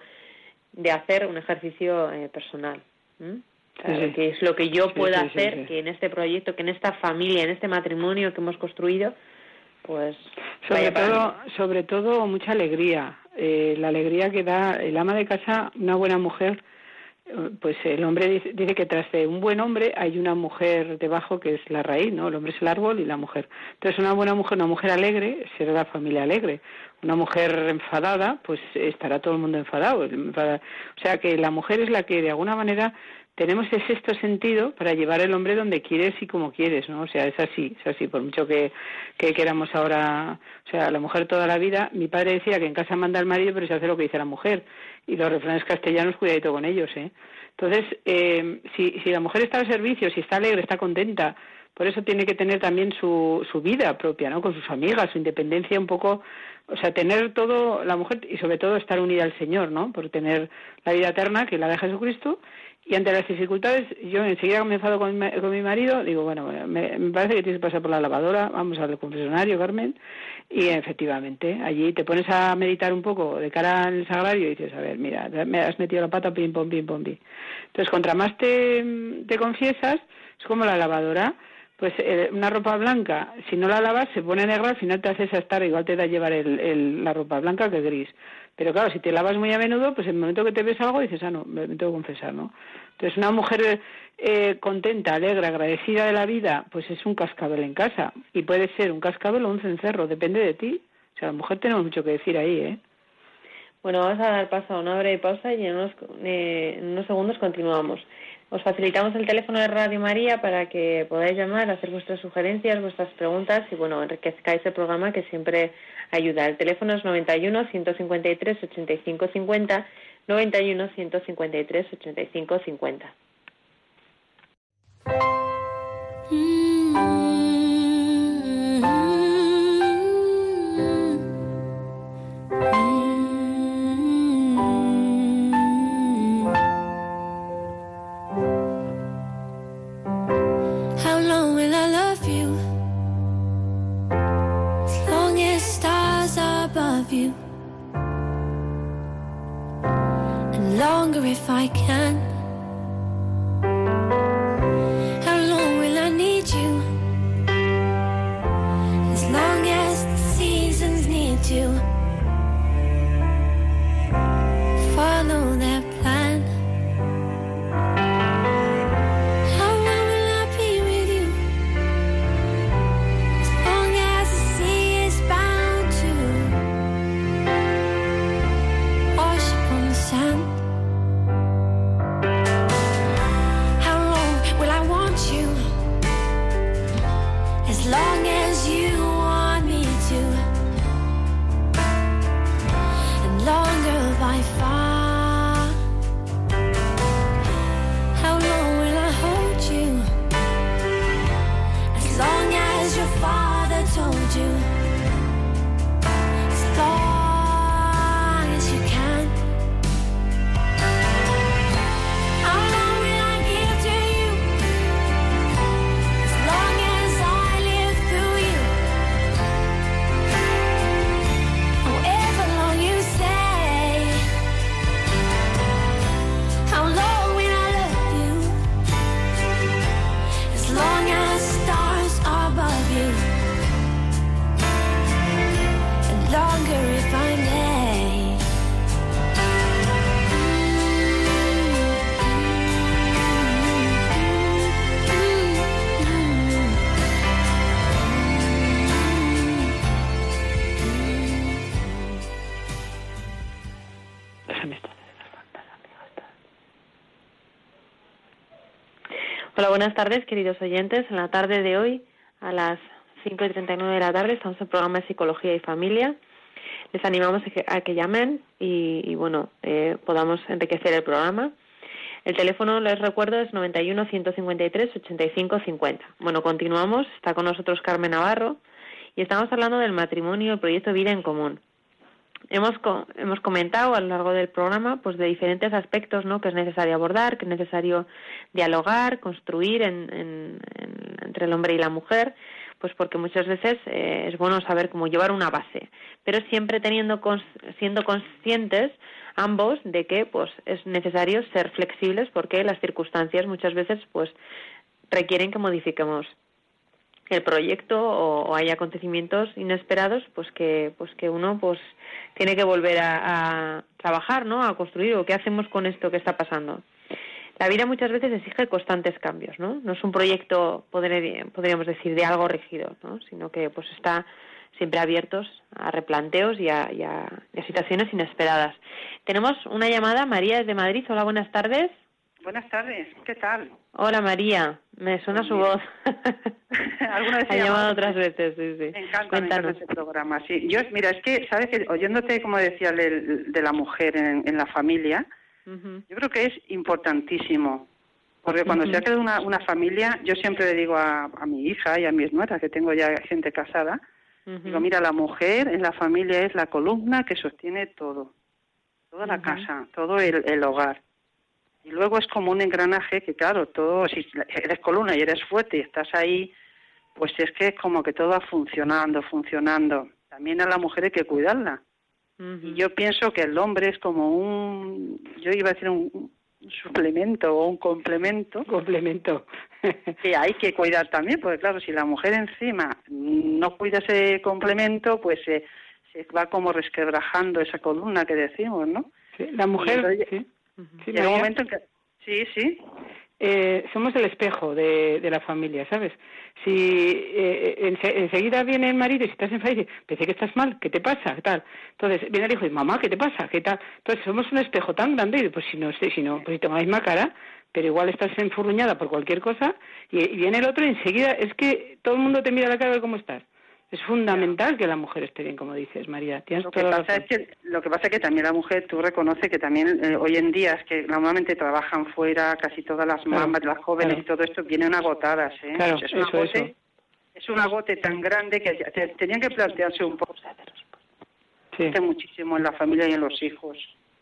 de hacer un ejercicio eh, personal que es lo que yo puedo hacer, que en este proyecto, que en esta familia, en este matrimonio que hemos construido, pues sobre todo, sobre todo mucha alegría, eh, la alegría que da el ama de casa, una buena mujer pues el hombre dice, dice, que tras de un buen hombre hay una mujer debajo que es la raíz, ¿no? El hombre es el árbol y la mujer. Entonces una buena mujer, una mujer alegre, será la familia alegre. Una mujer enfadada, pues estará todo el mundo enfadado. O sea que la mujer es la que de alguna manera tenemos ese sexto sentido para llevar el hombre donde quieres y como quieres, ¿no? O sea, es así, es así, por mucho que, que queramos ahora, o sea, la mujer toda la vida, mi padre decía que en casa manda el marido, pero se hace lo que dice la mujer. Y los refranes castellanos, cuidadito con ellos, ¿eh? Entonces, eh, si, si la mujer está al servicio, si está alegre, está contenta, por eso tiene que tener también su, su vida propia, ¿no? Con sus amigas, su independencia un poco, o sea, tener todo, la mujer y sobre todo estar unida al Señor, ¿no? Por tener la vida eterna que la de Jesucristo y ante las dificultades, yo enseguida me enfado con mi, con mi marido, digo, bueno, me, parece que tienes que pasar por la lavadora, vamos al confesionario, Carmen, y efectivamente, allí te pones a meditar un poco de cara al sagrario y dices, a ver, mira, me has metido la pata, pim, pom, pim, pom, pim. Entonces, contra más te, te confiesas, es como la lavadora, pues eh, una ropa blanca, si no la lavas, se pone negra, al final te haces a estar, igual te da llevar el, la ropa blanca que gris. Pero claro, si te lavas muy a menudo, pues en el momento que te ves algo dices, ah, no, me, tengo que confesar, ¿no? Entonces, una mujer eh, contenta, alegre, agradecida de la vida, pues es un cascabel en casa. Y puede ser un cascabel o un cencerro, depende de ti. O sea, la mujer tenemos mucho que decir ahí, ¿eh? Bueno, vamos a dar paso a una breve pausa y en unos, eh, en unos segundos continuamos. Os facilitamos el teléfono de Radio María para que podáis llamar, hacer vuestras sugerencias, vuestras preguntas y, bueno, enriquezcáis el programa que siempre ayuda. El teléfono es 91 153 85 50, 91 153 85 50. if buenas tardes, queridos oyentes. En la tarde de hoy, a las 5 y 39 de la tarde, estamos en el programa de Psicología y Familia. Les animamos a que, llamen y, bueno, eh, podamos enriquecer el programa. El teléfono, les recuerdo, es 91 153 85 50. Bueno, continuamos. Está con nosotros Carmen Navarro y estamos hablando del matrimonio, el proyecto Vida en Común. Hemos, hemos comentado a lo largo del programa pues de diferentes aspectos ¿no? que es necesario abordar, que es necesario dialogar, construir entre el hombre y la mujer, pues porque muchas veces eh, es bueno saber cómo llevar una base, pero siempre teniendo siendo conscientes ambos de que pues es necesario ser flexibles porque las circunstancias muchas veces pues requieren que modifiquemos el proyecto o, hay acontecimientos inesperados pues que pues que uno pues tiene que volver a, trabajar no a construir o qué hacemos con esto que está pasando la vida muchas veces exige constantes cambios, ¿no? No es un proyecto, podríamos decir, de algo rígido, ¿no? Sino que pues está siempre abiertos a replanteos y a, y a- y a situaciones inesperadas. Tenemos una llamada, María desde Madrid. Hola, buenas tardes. Buenas tardes, ¿qué tal? Hola, María. Me suena su voz. <laughs> ¿Alguna vez ha he llamado otras veces, sí, sí. Me encanta, me encanta ese programa. Sí, yo, mira, es que, ¿sabes? que Oyéndote, como decía, del- de la mujer en, en la familia, yo creo que es importantísimo. Porque cuando se ha creado una, una familia, yo siempre le digo a, a mi hija y a mis nueras, que tengo ya gente casada, digo, mira, la mujer en la familia es la columna que sostiene todo, toda la casa, todo el, el hogar. Y luego es como un engranaje que, claro, todo, si eres columna y eres fuerte y estás ahí, pues es que es como que todo va funcionando, funcionando. También a la mujer hay que cuidarla. Y yo pienso que el hombre es como un, yo iba a decir un, un suplemento o un complemento Complemento. <laughs> que hay que cuidar también, porque claro, si la mujer encima no cuida ese complemento, pues se, se va como resquebrajando esa columna que decimos, ¿no? Sí, la mujer, entonces- sí. Sí, Llega un momento en que... Sí, sí. Eh, somos el espejo de, de la familia, ¿sabes? Si eh, ense- enseguida viene el marido y si estás enfadado y dice, pensé que estás mal, ¿qué te pasa? ¿Qué tal? Entonces viene el hijo y mamá, ¿qué te pasa? ¿Qué tal? Entonces somos un espejo tan grande y pues si no, si no, pues si la misma cara, pero igual estás enfurruñada por cualquier cosa y, y viene el otro y enseguida es que todo el mundo te mira la cara de cómo estás. Es fundamental que la mujer esté bien, como dices, María. Lo que, pasa es que, lo que pasa es que también la mujer, tú reconoces que también eh, hoy en día es que normalmente trabajan fuera, casi todas las Claro, mamás, las jóvenes claro. y todo esto vienen agotadas. ¿eh? Claro, es, un eso, agote, eso. es un agote tan grande que te- tenían que plantearse un poco Sí, muchísimo en la familia y en los hijos.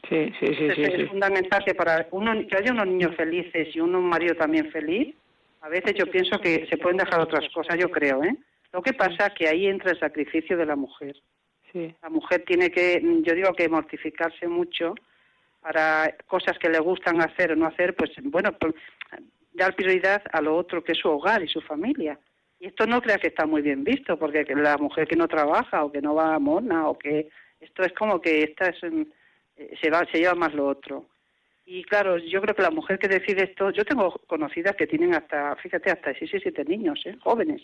sí, sí, sí, Entonces, sí. es fundamental que para uno, que haya unos niños felices y un marido también feliz, a veces yo pienso que se pueden dejar otras cosas, yo creo, ¿eh? Lo que pasa que ahí entra el sacrificio de la mujer. sí. La mujer tiene que, yo digo que mortificarse mucho para cosas que le gustan hacer o no hacer, pues bueno, pues, dar prioridad a lo otro que es su hogar y su familia. Y esto no crea que está muy bien visto, porque que la mujer que no trabaja o que no va a mona o que esto es como que esta es, mm, eh, se va se lleva más lo otro. Y claro, yo creo que la mujer que decide esto, yo tengo conocidas que tienen hasta, fíjate, hasta 6 y 7 niños, ¿eh? jóvenes.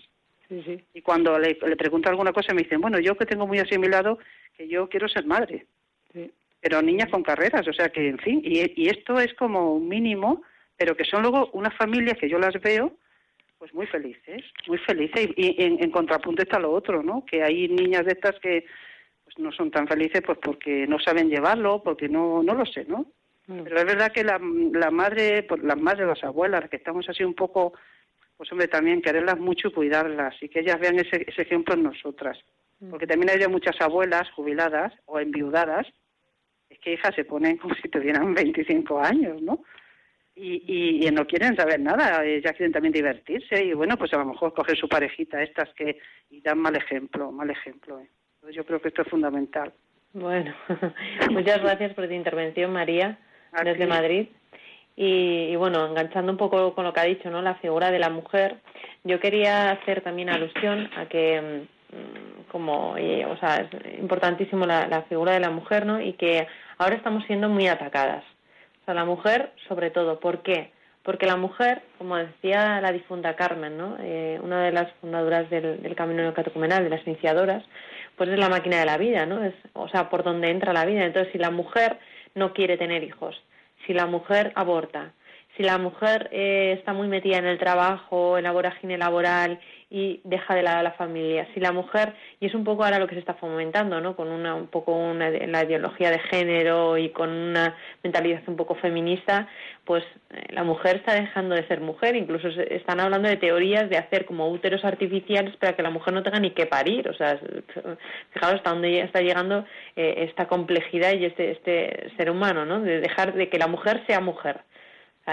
Sí, sí. Y cuando le, le pregunto alguna cosa me dicen, bueno, yo que tengo muy asimilado que yo quiero ser madre, sí. pero niñas con carreras, o sea que, en fin, y, y esto es como un mínimo, pero que son luego unas familias que yo las veo pues muy felices, muy felices, y, y en, en contrapunto está lo otro, ¿no? Que hay niñas de estas que pues no son tan felices pues porque no saben llevarlo, porque no, no lo sé, ¿no? Pero es verdad que la, la madre, pues las madres, las abuelas, que estamos así un poco, pues hombre, también quererlas mucho y cuidarlas y que ellas vean ese, ese ejemplo en nosotras. Porque también hay ya muchas abuelas jubiladas o enviudadas, es que hijas se ponen como si tuvieran 25 años, ¿no? Y, y, y no quieren saber nada, ellas quieren también divertirse y bueno, pues a lo mejor coger su parejita estas que y dan mal ejemplo, mal ejemplo. ¿eh? Entonces yo creo que esto es fundamental. Bueno, <laughs> muchas gracias por tu intervención, María, desde. Madrid. Y, y bueno, enganchando un poco con lo que ha dicho, ¿no? La figura de la mujer. Yo quería hacer también alusión a que, mm, como, y, o sea, es importantísimo la, la figura de la mujer, ¿no? Y que ahora estamos siendo muy atacadas. O sea, la mujer, sobre todo. ¿Por qué? Porque la mujer, como decía la difunta Carmen, ¿no? Eh, una de las fundadoras del, del Camino Catecumenal, de las iniciadoras, pues es la máquina de la vida, ¿no? Es, o sea, por donde entra la vida. Entonces, si la mujer no quiere tener hijos, si la mujer aborta, si la mujer eh, está muy metida en el trabajo, en la vorágine laboral y deja de lado a la familia, si la mujer, y es un poco ahora lo que se está fomentando, ¿no? Con una, un poco una, la ideología de género y con una mentalidad un poco feminista, pues eh, la mujer está dejando de ser mujer, incluso se- están hablando de teorías de hacer como úteros artificiales para que la mujer no tenga ni que parir, o sea, fijaos hasta dónde está llegando eh, esta complejidad y este, este ser humano, ¿no? De dejar de que la mujer sea mujer.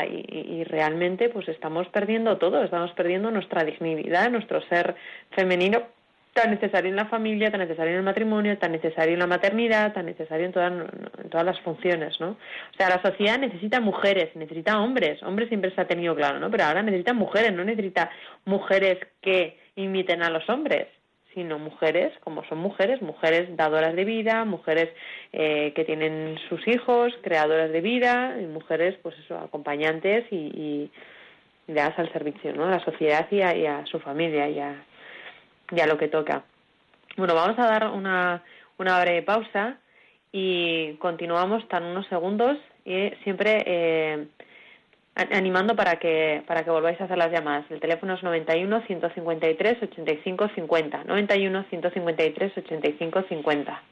Y, y- realmente pues estamos perdiendo todo, estamos perdiendo nuestra dignidad, nuestro ser femenino tan necesario en la familia, tan necesario en el matrimonio, tan necesario en la maternidad, tan necesario en todas, en todas las funciones, ¿no? O sea, la sociedad necesita mujeres, necesita hombres, hombres siempre se ha tenido claro, ¿no? Pero ahora necesita mujeres, no necesita mujeres que imiten a los hombres, sino mujeres, como son mujeres, mujeres dadoras de vida, mujeres eh, que tienen sus hijos, creadoras de vida, y mujeres, pues eso, acompañantes y, y dadas al servicio, ¿no? A la sociedad y a, su familia y a, y a lo que toca. Bueno, vamos a dar una, una breve pausa y continuamos tan unos segundos y siempre eh, animando para que para que volváis a hacer las llamadas. El teléfono es 91 153 85 50. 91 153 85 50.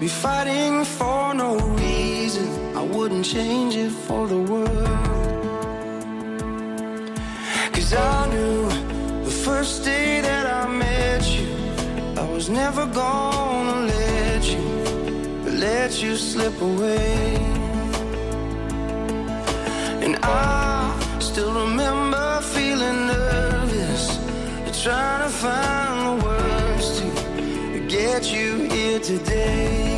Be fighting for no reason. I wouldn't change it for the world. Cause I knew the first day that I met you, I was never gonna let you, let you slip away. And I still remember feeling nervous, trying to find today.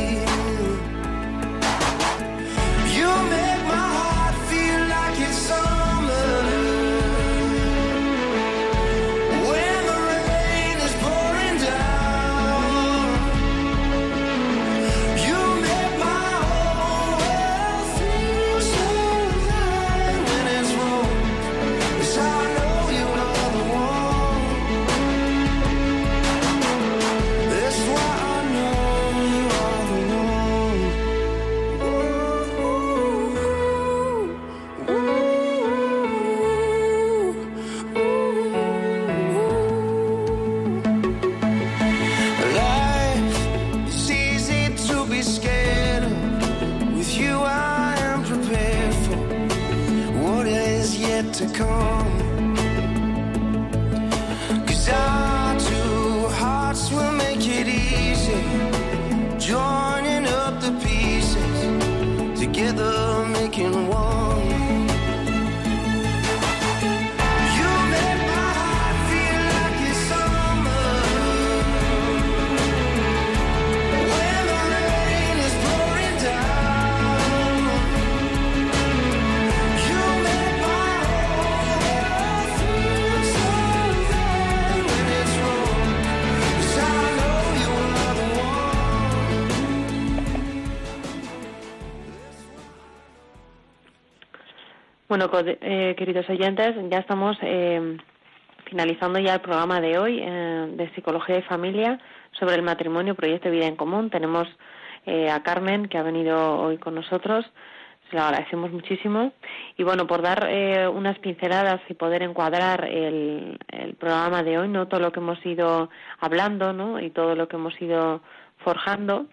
Oh. Bueno, eh, queridos oyentes, ya estamos eh, finalizando ya el programa de hoy eh, de Psicología y Familia sobre el matrimonio, proyecto de vida en común. Tenemos eh, a Carmen, que ha venido hoy con nosotros. Se lo agradecemos muchísimo. Y bueno, por dar eh, unas pinceladas y poder encuadrar el, el programa de hoy, ¿no? Todo lo que hemos ido hablando, ¿no? Y todo lo que hemos ido forjando.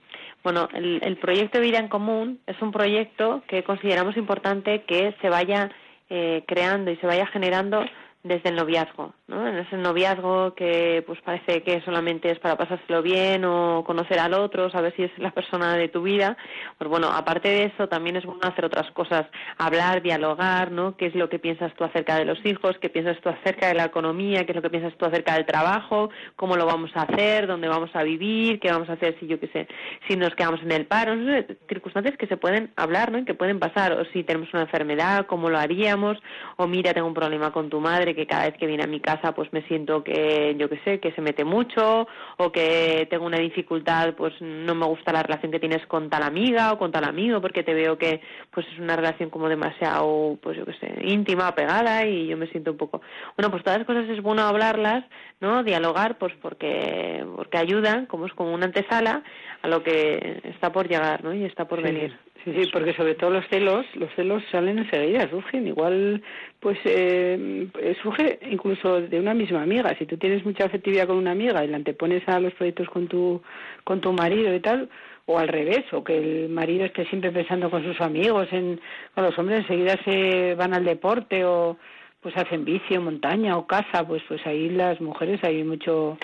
Bueno, el, el proyecto Vida en Común es un proyecto que consideramos importante que se vaya eh, creando y se vaya generando desde el noviazgo, ¿no? En ese noviazgo que pues parece que solamente es para pasárselo bien o conocer al otro, saber si es la persona de tu vida. Pues bueno, aparte de eso también es bueno hacer otras cosas, hablar, dialogar, ¿no? ¿Qué es lo que piensas tú acerca de los hijos? ¿Qué piensas tú acerca de la economía? ¿Qué es lo que piensas tú acerca del trabajo? ¿Cómo lo vamos a hacer? ¿Dónde vamos a vivir? ¿Qué vamos a hacer si yo qué sé, si nos quedamos en el paro? No circunstancias que se pueden hablar, ¿no? Y que pueden pasar. O si tenemos una enfermedad, ¿cómo lo haríamos? O mira, tengo un problema con tu madre que cada vez que viene a mi casa pues me siento que, yo qué sé, que se mete mucho o que tengo una dificultad, pues no me gusta la relación que tienes con tal amiga o con tal amigo porque te veo que pues es una relación como demasiado, pues yo qué sé, íntima, pegada y yo me siento un poco... Bueno, pues todas las cosas es bueno hablarlas, ¿no? Dialogar, pues porque, porque ayudan, como es como una antesala a lo que está por llegar, ¿no? Y está por Sí, venir. Sí, sí, porque sobre todo los celos, los celos salen enseguida, surgen. Igual, pues eh, eh, surge incluso de una misma amiga. Si tú tienes mucha afectividad con una amiga y la antepones a los proyectos con tu, con tu marido y tal, o al revés, o que el marido esté siempre pensando con sus amigos, en, con los hombres enseguida se van al deporte o pues hacen bici o montaña o casa, pues pues ahí las mujeres hay mucho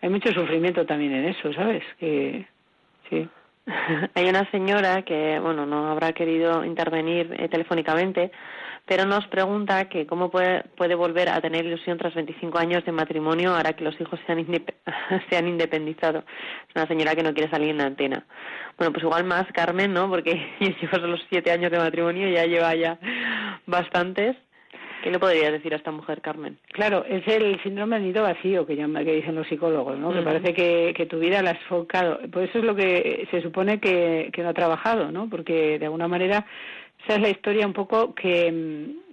hay mucho sufrimiento también en eso, ¿sabes? Que sí. <laughs> Hay una señora que, bueno, no habrá querido intervenir eh, telefónicamente, pero nos pregunta que cómo puede, puede volver a tener ilusión tras 25 años de matrimonio ahora que los hijos se han, <laughs> se han independizado. Es una señora que no quiere salir en la antena. Bueno, pues igual más Carmen, ¿no? Porque <laughs> lleva los siete años de matrimonio y ya lleva ya bastantes. ¿Qué le podrías decir a esta mujer, Carmen? Claro, es el síndrome del nido vacío que dicen los psicólogos, ¿no? Que parece que, que tu vida la has focado. Pues eso es lo que se supone que, que no ha trabajado, ¿no? Porque de alguna manera esa es la historia un poco que mm,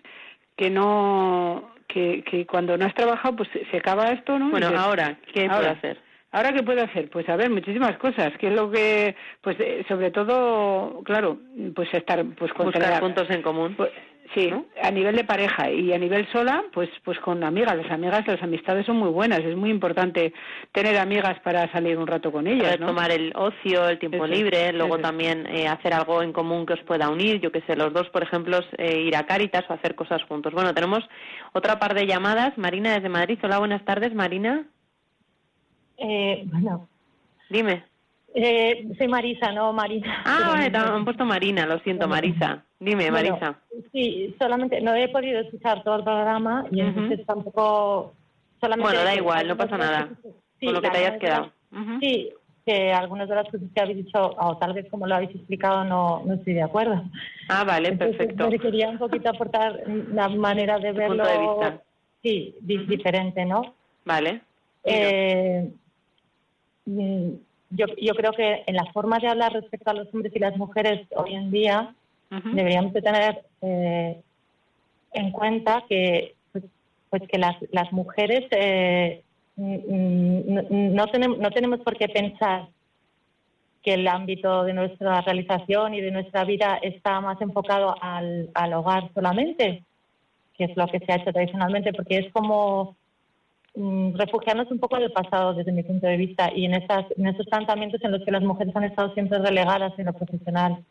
que no que, que cuando no has trabajado pues se acaba esto, ¿no? Bueno, ahora, ¿qué puede ahora, hacer? Ahora qué puede hacer? Pues a ver, muchísimas cosas, que es lo que pues eh, sobre todo, claro, pues estar pues con Buscar puntos en común. pues, sí, ¿no? a nivel de pareja y a nivel sola, pues pues con amigas. Las amigas, las amistades son muy buenas. Es muy importante tener amigas para salir un rato con ellas, ¿no? tomar el ocio, el tiempo Eso libre, luego eso también eh, hacer algo en común que os pueda unir, yo que sé, los dos, por ejemplo, eh, ir a Cáritas o hacer cosas juntos. Bueno, tenemos otra par de llamadas. Marina desde Madrid. Hola, buenas tardes, Marina. Eh, bueno, Dime. Eh, soy Marisa, no Marina. Ah, vale, te han puesto Marina, lo siento, Marisa. Dime, Bueno, Marisa. Sí, solamente no he podido escuchar todo el programa y Ujú. entonces tampoco. Solamente Bueno, da igual, no pasa nada. Sí, Con lo que te hayas quedado. Ujú. Sí, que algunas de las cosas que habéis dicho, o tal vez como lo habéis explicado, no, no estoy de acuerdo. Ah, vale, Entonces, perfecto. me quería un poquito aportar la manera de verlo. punto de vista. Sí, di- Ujú. diferente, ¿no? Vale. Eh, mm, yo, yo creo que en la forma de hablar respecto a los hombres y las mujeres hoy en día deberíamos de tener eh, en cuenta que pues, pues que las, las mujeres eh, no, no tenemos no tenemos por qué pensar que el ámbito de nuestra realización y de nuestra vida está más enfocado al, al hogar solamente, que es lo que se ha hecho tradicionalmente, porque es como refugiarnos un poco del pasado desde mi punto de vista y en, estas, en estos planteamientos en los que las mujeres han estado siempre relegadas en lo profesional.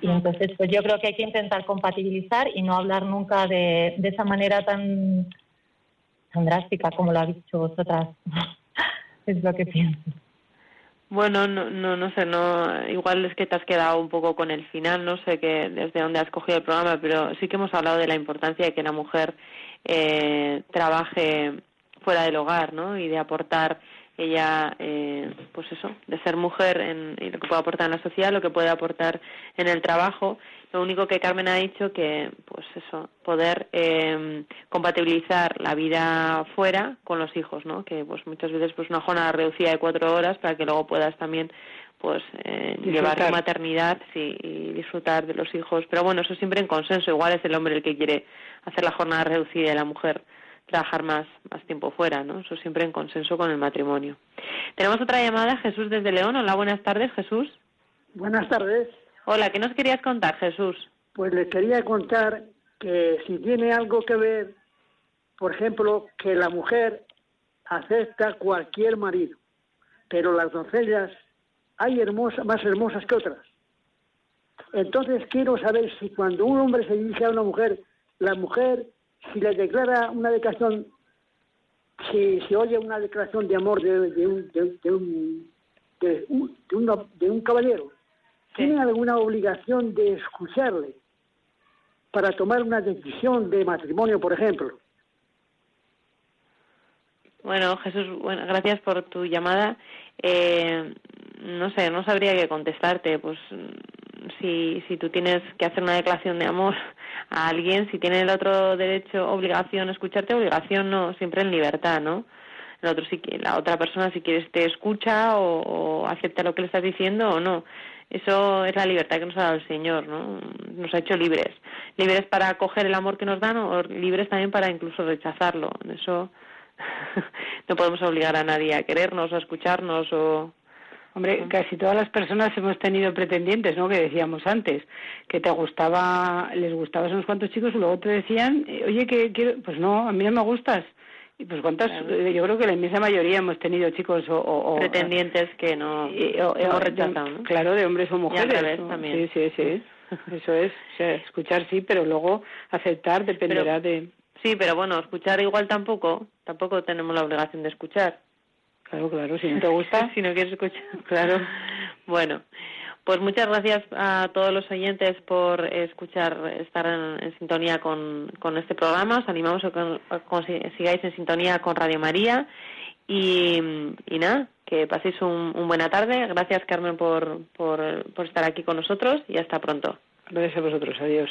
Y entonces, pues yo creo que hay que intentar compatibilizar y no hablar nunca de, de esa manera tan, tan drástica como lo habéis dicho vosotras. <laughs> es lo que pienso. Bueno, no, no, no sé, no, igual es que te has quedado un poco con el final, no sé que desde dónde has cogido el programa, pero sí que hemos hablado de la importancia de que la mujer eh, trabaje fuera del hogar, ¿no? Y de aportar ella, eh, pues eso, de ser mujer en, y lo que puede aportar en la sociedad, lo que puede aportar en el trabajo. Lo único que Carmen ha dicho que, pues eso, poder eh, compatibilizar la vida fuera con los hijos, ¿no? Que pues muchas veces pues una jornada reducida de cuatro horas para que luego puedas también pues eh, llevar tu maternidad sí, y disfrutar de los hijos. Pero bueno, eso siempre en consenso. Igual es el hombre el que quiere hacer la jornada reducida y la mujer trabajar más, más tiempo fuera, ¿no? Eso siempre en consenso con el matrimonio. Tenemos otra llamada, Jesús desde León. Hola, buenas tardes, Jesús. Buenas tardes. Hola, ¿qué nos querías contar, Jesús? Pues les quería contar que si tiene algo que ver, por ejemplo, que la mujer acepta cualquier marido, pero las doncellas hay hermosas, más hermosas que otras. Entonces quiero saber si cuando un hombre se dirige a una mujer, la mujer, si le declara una declaración, si se oye una declaración de amor de, de un, de, de un, de un- de un caballero, ¿tiene alguna obligación de escucharle para tomar una decisión de matrimonio, por ejemplo? Bueno, Jesús, bueno, gracias por tu llamada. Eh, no sé, no sabría qué contestarte. Pues si, si tú tienes que hacer una declaración de amor a alguien, si tiene el otro derecho, obligación, escucharte, obligación no, siempre en libertad, ¿no? El otro, si, la otra persona, si quieres, te escucha o, o acepta lo que le estás diciendo o no. Eso es la libertad que nos ha dado el Señor, ¿no? Nos ha hecho libres. Libres para acoger el amor que nos dan o libres también para incluso rechazarlo. Eso <laughs> no podemos obligar a nadie a querernos a escucharnos o Hombre, casi todas las personas hemos tenido pretendientes, ¿no? Que decíamos antes, que te gustaba, les gustabas unos cuantos chicos y luego te decían, eh, oye, que quiero, pues no, a mí no me gustas. Y pues cuántas, eh, yo creo que la inmensa mayoría hemos tenido chicos o... o- o- pretendientes que no y- o- hemos rechazado, ¿no? Claro, de hombres o mujeres. revés ¿no? también. Sí, sí, sí. <laughs> Eso es. O sea, escuchar sí, pero luego aceptar dependerá de... Sí, pero bueno, escuchar igual tampoco, tampoco tenemos la obligación de escuchar. Claro, claro, si no te gusta. <laughs> si no quieres escuchar. Claro. Bueno, pues muchas gracias a todos los oyentes por escuchar, estar en, en sintonía con, con, este programa. Os animamos a que sigáis en sintonía con Radio María. Y, y nada, que paséis un, un, buena tarde. Gracias, Carmen, por, por, por estar aquí con nosotros y hasta pronto. Gracias a vosotros. Adiós.